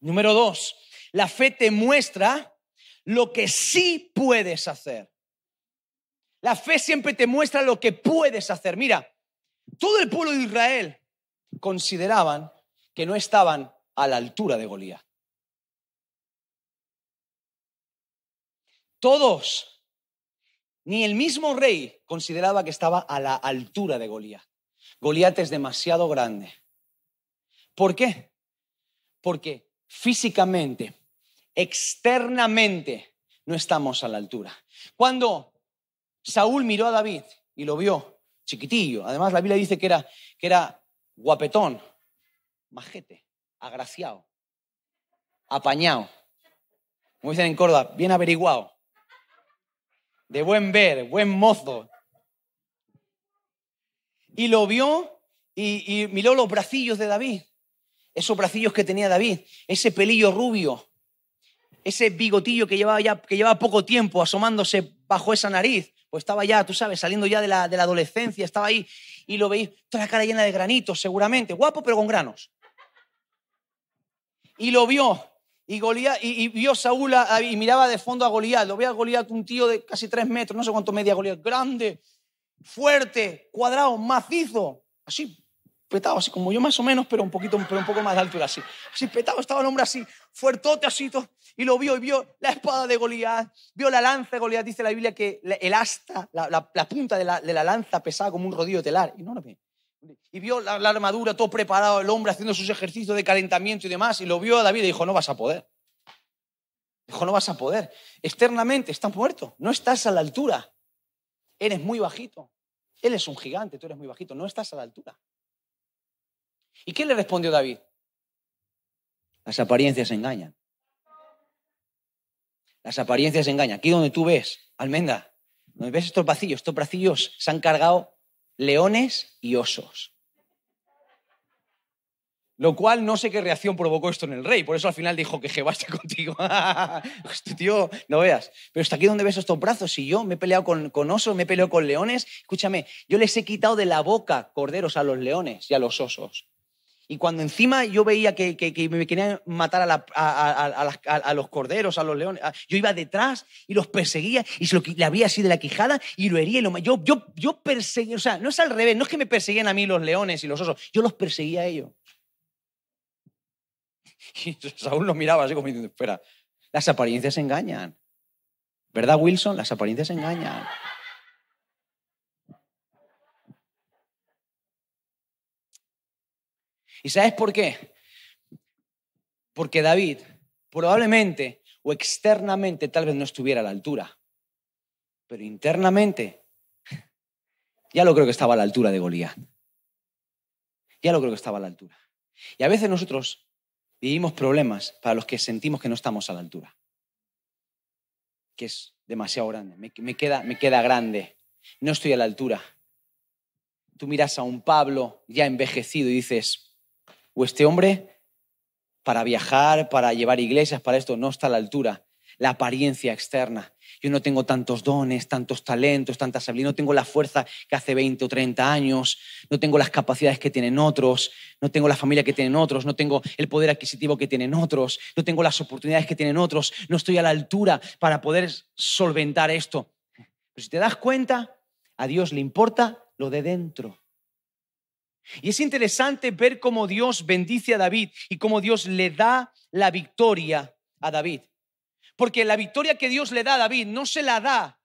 S2: Número dos, la fe te muestra lo que sí puedes hacer. La fe siempre te muestra lo que puedes hacer. Mira, todo el pueblo de Israel consideraban que no estaban a la altura de Goliat. Todos, ni el mismo rey consideraba que estaba a la altura de Goliat. Goliat es demasiado grande. ¿Por qué? Porque físicamente, externamente, no estamos a la altura. Cuando Saúl miró a David y lo vio chiquitillo, además la Biblia dice que era, que era guapetón, majete, agraciado, apañado. Como dicen en Córdoba, bien averiguado, de buen ver, buen mozo. Y lo vio y, miró los bracillos de David, esos bracillos que tenía David, ese pelillo rubio, ese bigotillo que llevaba ya que llevaba poco tiempo asomándose bajo esa nariz, pues estaba ya, tú sabes, saliendo ya de la, de la adolescencia, estaba ahí y lo veis, toda la cara llena de granitos, seguramente, guapo pero con granos. Y lo vio, y, y, vio Saúl y miraba de fondo a Goliat, lo veía a Goliat, un tío de casi tres metros, no sé cuánto media Goliat, grande, fuerte, cuadrado, macizo, así, petado, así como yo más o menos, pero un poquito, pero un poco más de altura, así. Así petado, estaba el hombre así, fuertote, así, y lo vio, y vio la espada de Goliat, vio la lanza de Goliat, dice la Biblia que el asta, la, punta de la, lanza pesaba como un rodillo telar, enorme. Y vio la, armadura, todo preparado, el hombre haciendo sus ejercicios de calentamiento y demás, y lo vio a David y dijo, no vas a poder. Dijo, no vas a poder. Externamente estás muerto, no estás a la altura. Eres muy bajito. Él es un gigante, tú eres muy bajito, no estás a la altura. ¿Y qué le respondió David? Las apariencias engañan. Las apariencias engañan. Aquí donde tú ves, almenda, donde ves estos vacillos, estos vacillos se han cargado leones y osos. Lo cual no sé qué reacción provocó esto en el rey. Por eso al final dijo que Jehová esté contigo. este tío, no veas. Pero hasta aquí donde ves estos brazos. Y yo me he peleado con, con, osos, me he peleado con leones. Escúchame, yo les he quitado de la boca corderos a los leones y a los osos. Y cuando encima yo veía que, me querían matar a, los corderos, a los leones, yo iba detrás y los perseguía y se lo, le había así de la quijada y lo hería. Y yo, yo, yo perseguía, o sea, no es al revés, no es que me perseguían a mí los leones y los osos, yo los perseguía a ellos. Y Saúl los miraba así como diciendo, espera, las apariencias engañan. ¿Verdad, Wilson? Las apariencias engañan. ¿Y sabes por qué? Porque David probablemente o externamente tal vez no estuviera a la altura, pero internamente ya lo creo que estaba a la altura de Goliat. Ya lo creo que estaba a la altura. Y a veces nosotros vivimos problemas para los que sentimos que no estamos a la altura, que es demasiado grande, me, queda, me queda grande, no estoy a la altura. Tú miras a un Pablo ya envejecido y dices, o este hombre para viajar, para llevar iglesias, para esto, no está a la altura. La apariencia externa. Yo no tengo tantos dones, tantos talentos, tantas habilidades, no tengo la fuerza que hace 20 o 30 años, no tengo las capacidades que tienen otros, no tengo la familia que tienen otros, no tengo el poder adquisitivo que tienen otros, no tengo las oportunidades que tienen otros, no estoy a la altura para poder solventar esto. Pero si te das cuenta, a Dios le importa lo de dentro. Y es interesante ver cómo Dios bendice a David y cómo Dios le da la victoria a David. Porque la victoria que Dios le da a David no se la da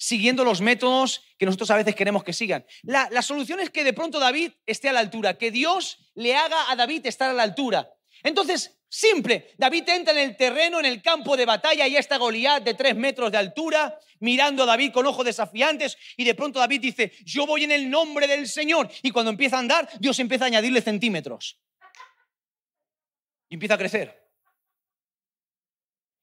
S2: siguiendo los métodos que nosotros a veces queremos que sigan. La, solución es que de pronto David esté a la altura, que Dios le haga a David estar a la altura. Entonces, simple, David entra en el terreno, en el campo de batalla, y está Goliat de tres metros de altura, mirando a David con ojos desafiantes, y de pronto David dice, yo voy en el nombre del Señor. Y cuando empieza a andar, Dios empieza a añadirle centímetros. Y empieza a crecer.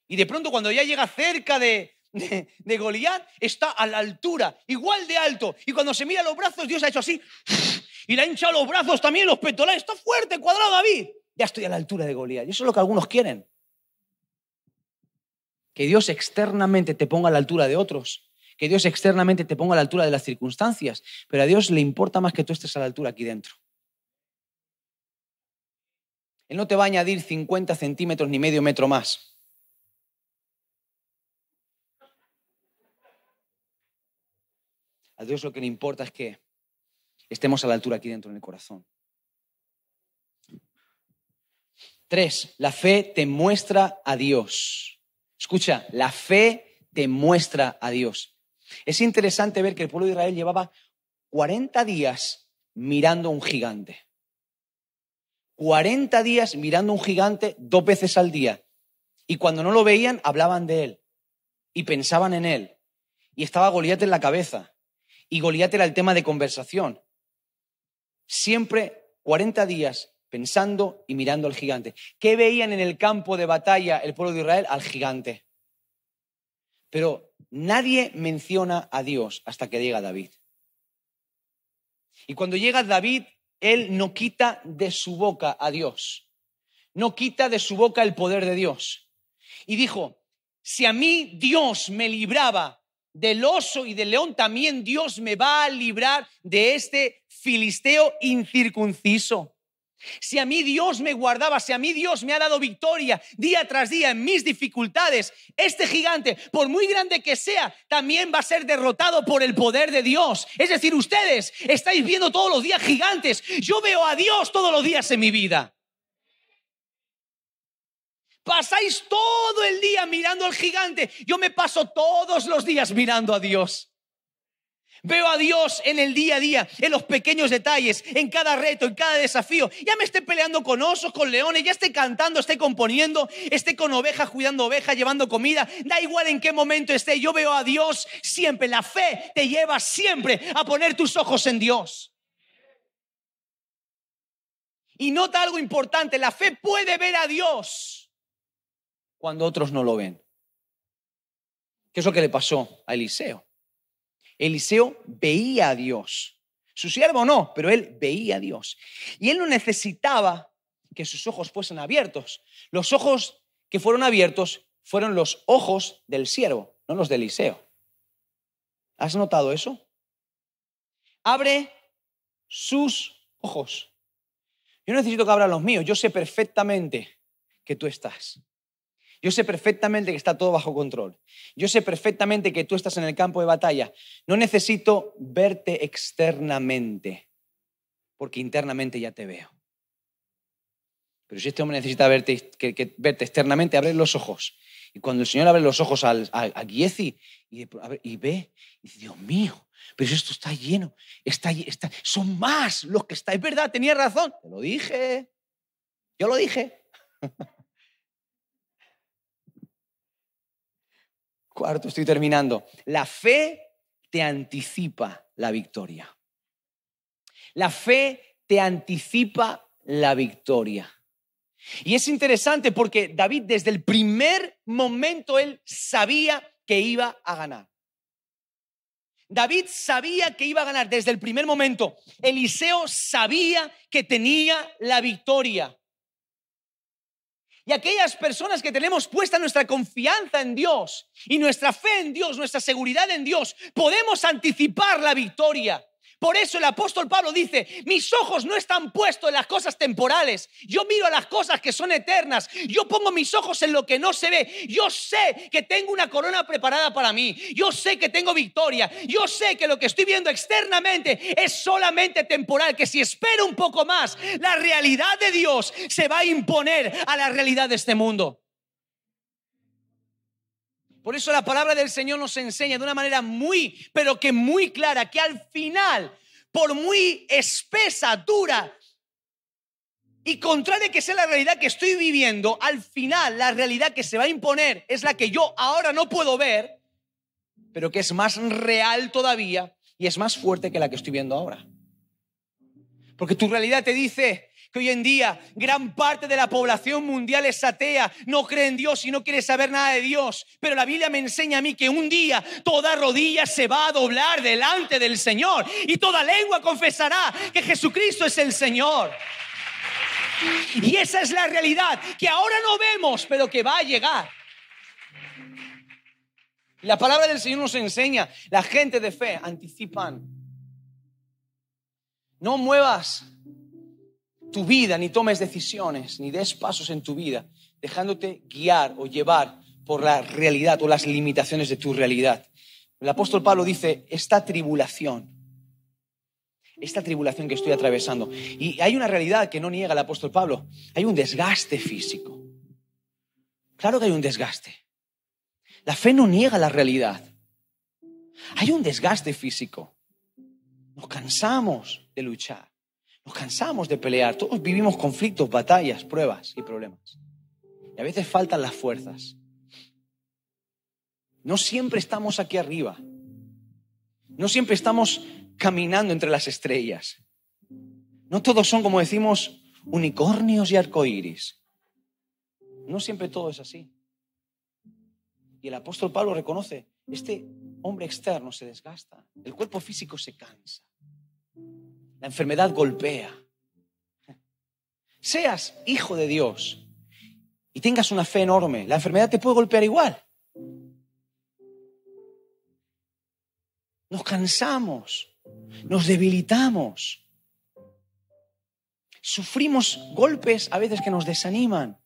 S2: Y de pronto cuando ya llega cerca de, de, Goliat, está a la altura, igual de alto. Y cuando se mira los brazos, Dios ha hecho así. Y le ha hinchado los brazos también, los pectorales. Está fuerte, cuadrado David. Ya estoy a la altura de Goliat. Y eso es lo que algunos quieren. Que Dios externamente te ponga a la altura de otros. Que Dios externamente te ponga a la altura de las circunstancias. Pero a Dios le importa más que tú estés a la altura aquí dentro. Él no te va a añadir 50 centímetros ni medio metro más. A Dios lo que le importa es que estemos a la altura aquí dentro en el corazón. Tres, la fe te muestra a Dios. Escucha, la fe te muestra a Dios. Es interesante ver que el pueblo de Israel llevaba 40 días mirando a un gigante. 40 días mirando a un gigante dos veces al día. Y cuando no lo veían, hablaban de él. Y pensaban en él. Y estaba Goliat en la cabeza. Y Goliat era el tema de conversación. Siempre 40 días pensando y mirando al gigante. ¿Qué veían en el campo de batalla el pueblo de Israel? Al gigante. Pero nadie menciona a Dios hasta que llega David. Y cuando llega David, él no quita de su boca a Dios. No quita de su boca el poder de Dios. Y dijo, si a mí Dios me libraba del oso y del león, también Dios me va a librar de este filisteo incircunciso. Si a mí Dios me guardaba, si a mí Dios me ha dado victoria día tras día en mis dificultades, este gigante, por muy grande que sea, también va a ser derrotado por el poder de Dios. Es decir, ustedes estáis viendo todos los días gigantes. Yo veo a Dios todos los días en mi vida. Pasáis todo el día mirando al gigante. Yo me paso todos los días mirando a Dios. Veo a Dios en el día a día, en los pequeños detalles, en cada reto, en cada desafío. Ya me esté peleando con osos, con leones, ya esté cantando, esté componiendo, esté con ovejas, cuidando ovejas, llevando comida. Da igual en qué momento esté, yo veo a Dios siempre. La fe te lleva siempre a poner tus ojos en Dios. Y nota algo importante, la fe puede ver a Dios cuando otros no lo ven. ¿Qué es lo que le pasó a Eliseo? Eliseo veía a Dios. Su siervo no, pero él veía a Dios. Y él no necesitaba que sus ojos fuesen abiertos. Los ojos que fueron abiertos fueron los ojos del siervo, no los de Eliseo. ¿Has notado eso? Abre sus ojos. Yo no necesito que abran los míos, yo sé perfectamente que tú estás. Yo sé perfectamente que está todo bajo control. Yo sé perfectamente que tú estás en el campo de batalla. No necesito verte externamente, porque internamente ya te veo. Pero si este hombre necesita verte, que, verte externamente, abre los ojos. Y cuando el Señor abre los ojos a, a, Giezi y, y, ve, y dice, Dios mío, pero esto está lleno, está, está, son más los que está. Es verdad, tenía razón. Te lo dije, yo lo dije. Cuarto, estoy terminando. La fe te anticipa la victoria. La fe te anticipa la victoria. Y es interesante porque David desde el primer momento él sabía que iba a ganar. David sabía que iba a ganar desde el primer momento. Eliseo sabía que tenía la victoria. Y aquellas personas que tenemos puesta nuestra confianza en Dios y nuestra fe en Dios, nuestra seguridad en Dios, podemos anticipar la victoria. Por eso el apóstol Pablo dice, mis ojos no están puestos en las cosas temporales, yo miro a las cosas que son eternas, yo pongo mis ojos en lo que no se ve, yo sé que tengo una corona preparada para mí, yo sé que tengo victoria, yo sé que lo que estoy viendo externamente es solamente temporal, que si espero un poco más, la realidad de Dios se va a imponer a la realidad de este mundo. Por eso la palabra del Señor nos enseña de una manera muy, pero que muy clara, que al final, por muy espesa, dura y contraria que sea la realidad que estoy viviendo, al final la realidad que se va a imponer es la que yo ahora no puedo ver, pero que es más real todavía y es más fuerte que la que estoy viendo ahora. Porque tu realidad te dice que hoy en día gran parte de la población mundial es atea, no cree en Dios y no quiere saber nada de Dios. Pero la Biblia me enseña a mí que un día toda rodilla se va a doblar delante del Señor y toda lengua confesará que Jesucristo es el Señor. Y esa es la realidad que ahora no vemos, pero que va a llegar. La palabra del Señor nos enseña, la gente de fe anticipan. No muevas tu vida, ni tomes decisiones, ni des pasos en tu vida, dejándote guiar o llevar por la realidad o las limitaciones de tu realidad. El apóstol Pablo dice, esta tribulación, esta tribulación que estoy atravesando, y hay una realidad que no niega el apóstol Pablo, hay un desgaste físico. Claro que hay un desgaste. La fe no niega la realidad. Hay un desgaste físico. Nos cansamos de luchar. Nos cansamos de pelear. Todos vivimos conflictos, batallas, pruebas y problemas. Y a veces faltan las fuerzas. No siempre estamos aquí arriba. No siempre estamos caminando entre las estrellas. No todos son, como decimos, unicornios y arcoíris. No siempre todo es así. Y el apóstol Pablo reconoce, este hombre externo se desgasta, el cuerpo físico se cansa, la enfermedad golpea. Seas hijo de Dios y tengas una fe enorme, la enfermedad te puede golpear igual. Nos cansamos, nos debilitamos, sufrimos golpes a veces que nos desaniman.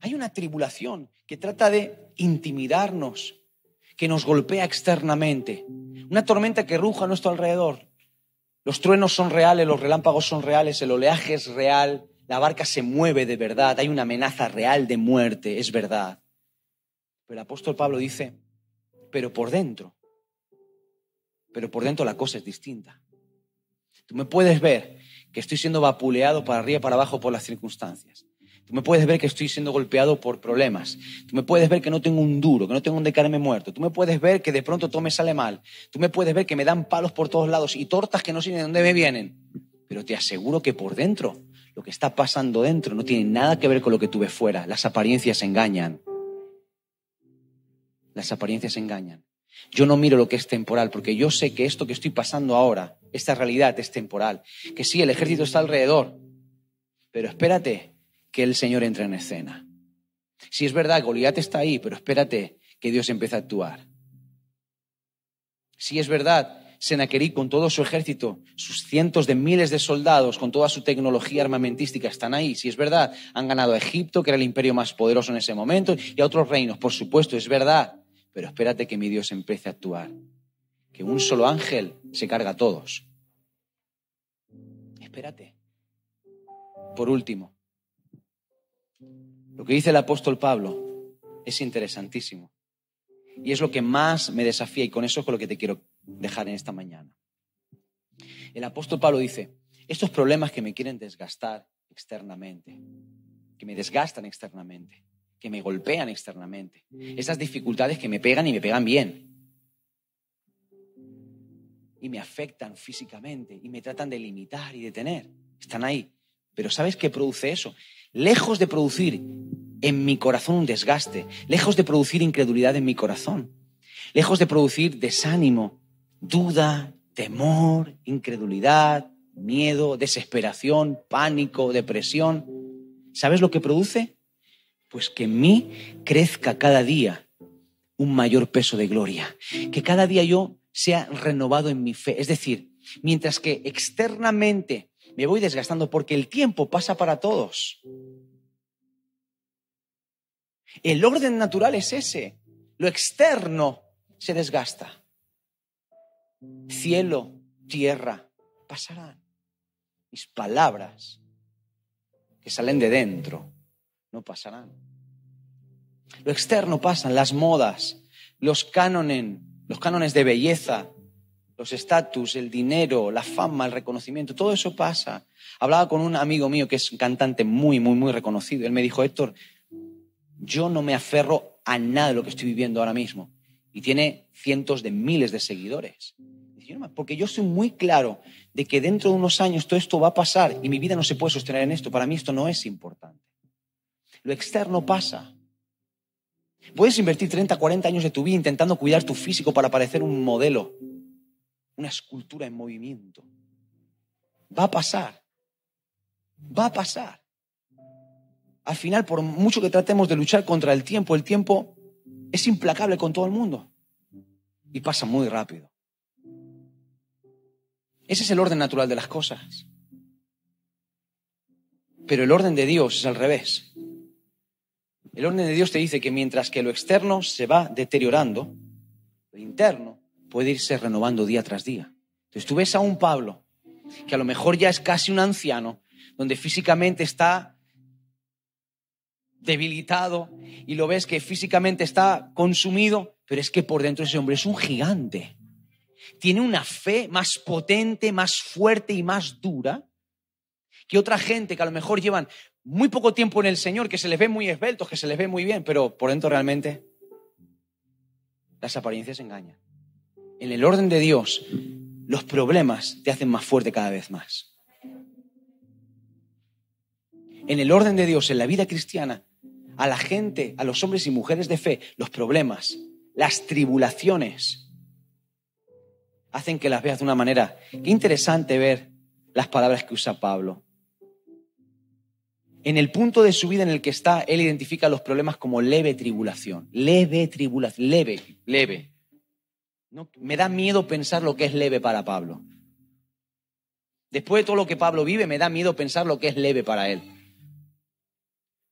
S2: Hay una tribulación que trata de intimidarnos, que nos golpea externamente. Una tormenta que ruja a nuestro alrededor. Los truenos son reales, los relámpagos son reales, el oleaje es real, la barca se mueve de verdad, hay una amenaza real de muerte, es verdad. Pero el apóstol Pablo dice, pero por dentro, pero por dentro la cosa es distinta. Tú me puedes ver que estoy siendo vapuleado para arriba y para abajo por las circunstancias. Tú me puedes ver que estoy siendo golpeado por problemas. Tú me puedes ver que no tengo un duro, que no tengo un decarme muerto. Tú me puedes ver que de pronto todo me sale mal. Tú me puedes ver que me dan palos por todos lados y tortas que no sé de dónde me vienen. Pero te aseguro que por dentro, lo que está pasando dentro no tiene nada que ver con lo que tú ves fuera. Las apariencias engañan. Las apariencias engañan. Yo no miro lo que es temporal, porque yo sé que esto que estoy pasando ahora, esta realidad es temporal. Que sí, el ejército está alrededor. Pero espérate, que el Señor entre en escena. Si es verdad, Goliat está ahí, pero espérate que Dios empiece a actuar. Si es verdad, Senaquerí con todo su ejército, sus cientos de miles de soldados, con toda su tecnología armamentística, están ahí. Si es verdad, han ganado a Egipto, que era el imperio más poderoso en ese momento, y a otros reinos. Por supuesto, es verdad. Pero espérate que mi Dios empiece a actuar. Que un solo ángel se carga a todos. Espérate. Por último, lo que dice el apóstol Pablo es interesantísimo. Y es lo que más me desafía y con eso es con lo que te quiero dejar en esta mañana. El apóstol Pablo dice, estos problemas que me quieren desgastar externamente, que me desgastan externamente, que me golpean externamente, esas dificultades que me pegan y me pegan bien, y me afectan físicamente y me tratan de limitar y detener, están ahí. Pero ¿sabes qué produce eso? Lejos de producir en mi corazón un desgaste, lejos de producir incredulidad en mi corazón, lejos de producir desánimo, duda, temor, incredulidad, miedo, desesperación, pánico, depresión, ¿sabes lo que produce? Pues que en mí crezca cada día un mayor peso de gloria, que cada día yo sea renovado en mi fe. Es decir, mientras que externamente me voy desgastando porque el tiempo pasa para todos. El orden natural es ese. Lo externo se desgasta. Cielo, tierra, pasarán. Mis palabras que salen de dentro no pasarán. Lo externo pasan, las modas, los cánones, los cánones de belleza, los estatus, el dinero, la fama, el reconocimiento, todo eso pasa. Hablaba con un amigo mío que es un cantante muy, muy, muy reconocido. Él me dijo, Héctor, yo no me aferro a nada de lo que estoy viviendo ahora mismo. Y tiene cientos de miles de seguidores. Porque yo soy muy claro de que dentro de unos años todo esto va a pasar y mi vida no se puede sostener en esto. Para mí esto no es importante. Lo externo pasa. Puedes invertir 30, 40 años de tu vida intentando cuidar tu físico para parecer un modelo, una escultura en movimiento. Va a pasar. Va a pasar. Al final, por mucho que tratemos de luchar contra el tiempo, el tiempo es implacable con todo el mundo. Y pasa muy rápido. Ese es el orden natural de las cosas. Pero el orden de Dios es al revés. El orden de Dios te dice que mientras que lo externo se va deteriorando, lo interno puede irse renovando día tras día. Entonces tú ves a un Pablo que a lo mejor ya es casi un anciano, donde físicamente está debilitado y lo ves que físicamente está consumido, pero es que por dentro ese hombre es un gigante tiene una fe más potente, más fuerte y más dura que otra gente que a lo mejor llevan muy poco tiempo en el Señor, que se les ve muy esbeltos, que se les ve muy bien, pero por dentro realmente las apariencias engañan. En el orden de Dios, los problemas te hacen más fuerte cada vez más. En el orden de Dios, en la vida cristiana, a la gente, a los hombres y mujeres de fe, los problemas, las tribulaciones, hacen que las veas de una manera. Qué interesante ver las palabras que usa Pablo. En el punto de su vida en el que está, él identifica los problemas como leve tribulación. Leve tribulación, leve, leve. Me da miedo pensar lo que es leve para Pablo. Después de todo lo que Pablo vive, me da miedo pensar lo que es leve para él.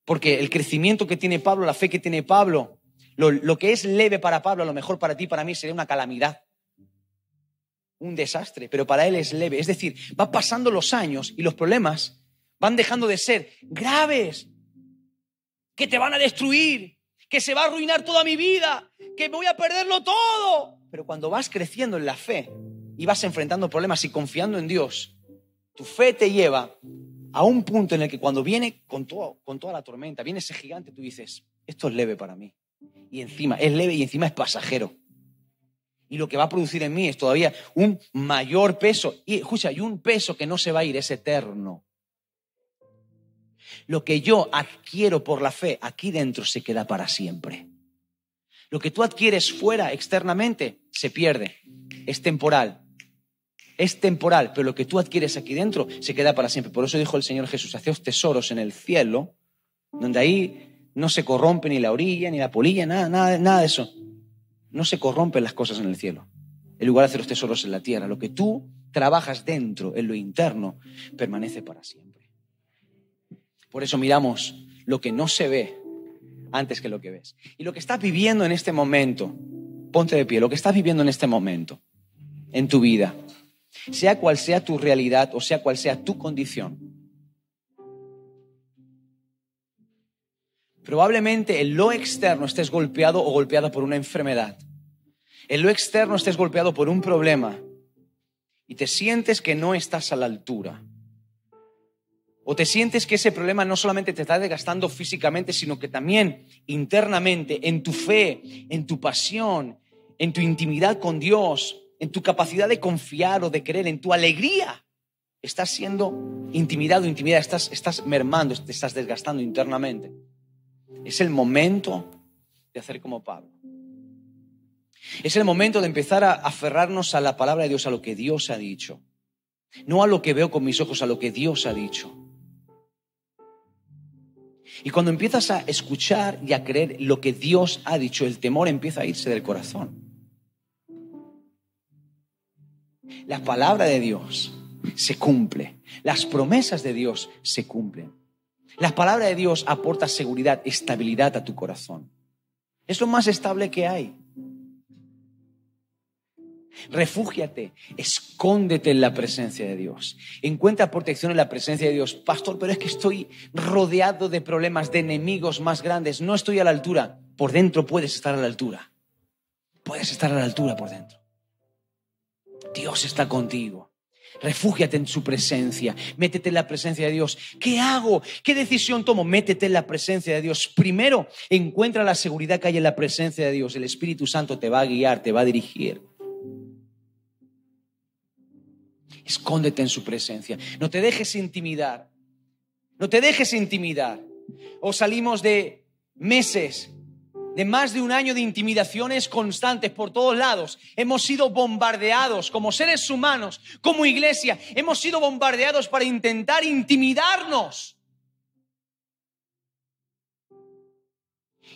S2: Porque el crecimiento que tiene Pablo, la fe que tiene Pablo, lo, que es leve para Pablo, a lo mejor para ti, para mí, sería una calamidad un desastre, pero para él es leve. Es decir, va pasando los años y los problemas van dejando de ser graves, que te van a destruir, que se va a arruinar toda mi vida, que voy a perderlo todo. Pero cuando vas creciendo en la fe y vas enfrentando problemas y confiando en Dios, tu fe te lleva a un punto en el que cuando viene con, con toda la tormenta, viene ese gigante, tú dices, esto es leve para mí. Y encima, es leve y encima es pasajero y lo que va a producir en mí es todavía un mayor peso. Y escucha, hay un peso que no se va a ir, es eterno. Lo que yo adquiero por la fe aquí dentro se queda para siempre. Lo que tú adquieres fuera, externamente, se pierde. Es temporal. Es temporal, pero lo que tú adquieres aquí dentro se queda para siempre. Por eso dijo el Señor Jesús, haceos tesoros en el cielo, donde ahí no se corrompe ni la orilla, ni la polilla, nada, nada, nada de eso no se corrompen las cosas en el cielo, en lugar de hacer los tesoros en la tierra. Lo que tú trabajas dentro, en lo interno, permanece para siempre. Por eso miramos lo que no se ve antes que lo que ves. Y lo que estás viviendo en este momento, ponte de pie, lo que estás viviendo en este momento, en tu vida, sea cual sea tu realidad o sea cual sea tu condición, Probablemente en lo externo estés golpeado o golpeada por una enfermedad. En lo externo estés golpeado por un problema y te sientes que no estás a la altura. O te sientes que ese problema no solamente te está desgastando físicamente, sino que también internamente, en tu fe, en tu pasión, en tu intimidad con Dios, en tu capacidad de confiar o de creer, en tu alegría, estás siendo intimidado, intimidad, estás, estás mermando, te estás desgastando internamente. Es el momento de hacer como Pablo. Es el momento de empezar a aferrarnos a la palabra de Dios, a lo que Dios ha dicho. No a lo que veo con mis ojos, a lo que Dios ha dicho. Y cuando empiezas a escuchar y a creer lo que Dios ha dicho, el temor empieza a irse del corazón. La palabra de Dios se cumple. Las promesas de Dios se cumplen. La palabra de Dios aporta seguridad, estabilidad a tu corazón. Es lo más estable que hay. Refúgiate, escóndete en la presencia de Dios. Encuentra protección en la presencia de Dios. Pastor, pero es que estoy rodeado de problemas, de enemigos más grandes. No estoy a la altura. Por dentro puedes estar a la altura. Puedes estar a la altura por dentro. Dios está contigo. Refúgiate en su presencia, métete en la presencia de Dios. ¿Qué hago? ¿Qué decisión tomo? Métete en la presencia de Dios. Primero, encuentra la seguridad que hay en la presencia de Dios. El Espíritu Santo te va a guiar, te va a dirigir. Escóndete en su presencia. No te dejes intimidar. No te dejes intimidar. O salimos de meses, de más de un año de intimidaciones constantes por todos lados. Hemos sido bombardeados como seres humanos, como iglesia. Hemos sido bombardeados para intentar intimidarnos.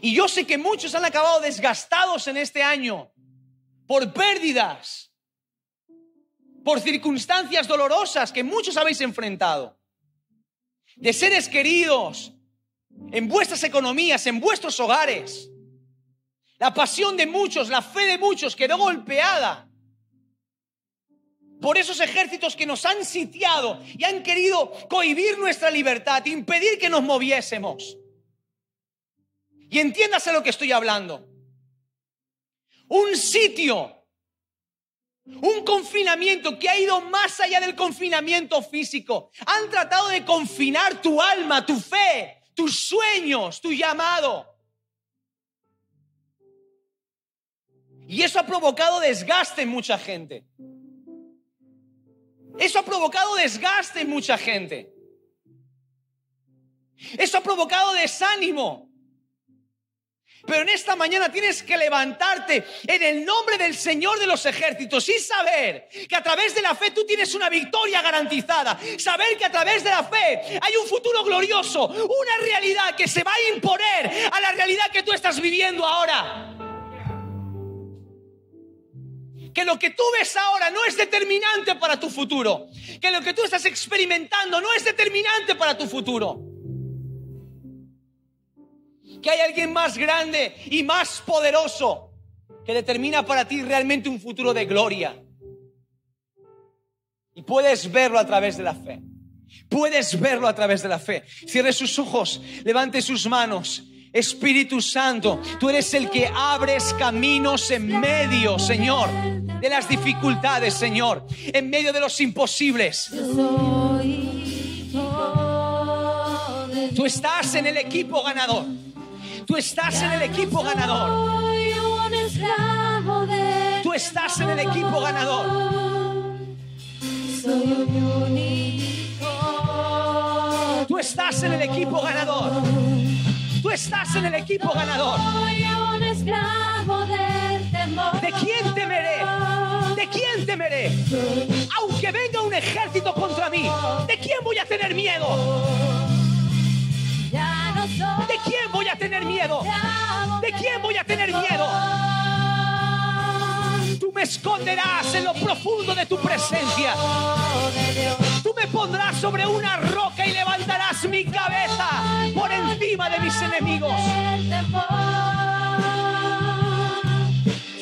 S2: Y yo sé que muchos han acabado desgastados en este año por pérdidas, por circunstancias dolorosas que muchos habéis enfrentado, de seres queridos, en vuestras economías, en vuestros hogares. La pasión de muchos, la fe de muchos quedó golpeada por esos ejércitos que nos han sitiado y han querido cohibir nuestra libertad, impedir que nos moviésemos. Y entiéndase lo que estoy hablando. Un sitio, un confinamiento que ha ido más allá del confinamiento físico. Han tratado de confinar tu alma, tu fe, tus sueños, tu llamado. Y eso ha provocado desgaste en mucha gente. Eso ha provocado desgaste en mucha gente. Eso ha provocado desánimo. Pero en esta mañana tienes que levantarte en el nombre del Señor de los ejércitos y saber que a través de la fe tú tienes una victoria garantizada. Saber que a través de la fe hay un futuro glorioso, una realidad que se va a imponer a la realidad que tú estás viviendo ahora. Que lo que tú ves ahora no es determinante para tu futuro. Que lo que tú estás experimentando no es determinante para tu futuro que hay alguien más grande y más poderoso que determina para ti realmente un futuro de gloria. Y puedes verlo a través de la fe. Puedes verlo a través de la fe. Cierre sus ojos, levante sus manos. Espíritu Santo, tú eres el que abres caminos en medio, Señor, de las dificultades, Señor, en medio de los imposibles. Tú estás en el equipo ganador. Tú estás en el equipo ganador. Tú estás en el equipo ganador. Tú estás en el equipo ganador. Tú estás en el equipo ganador. ¿De quién temeré? ¿De quién temeré? Aunque venga un ejército contra mí, ¿de quién voy a tener miedo? ¿De quién voy a tener miedo? ¿De quién voy a tener miedo? Tú me esconderás en lo profundo de tu presencia. Tú me pondrás sobre una roca y levantarás mi cabeza por encima de mis enemigos.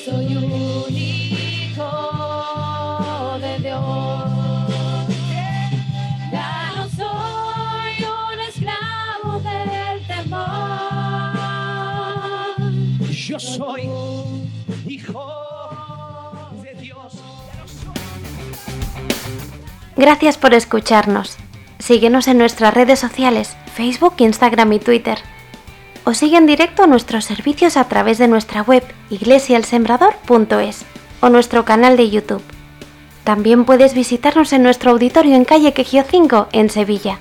S3: Soy un hijo
S2: Soy hijo de Dios.
S1: Gracias por escucharnos. Síguenos en nuestras redes sociales, Facebook, Instagram y Twitter. O sigue en directo nuestros servicios a través de nuestra web iglesialsembrador.es o nuestro canal de YouTube. También puedes visitarnos en nuestro auditorio en calle Quejío 5 en Sevilla.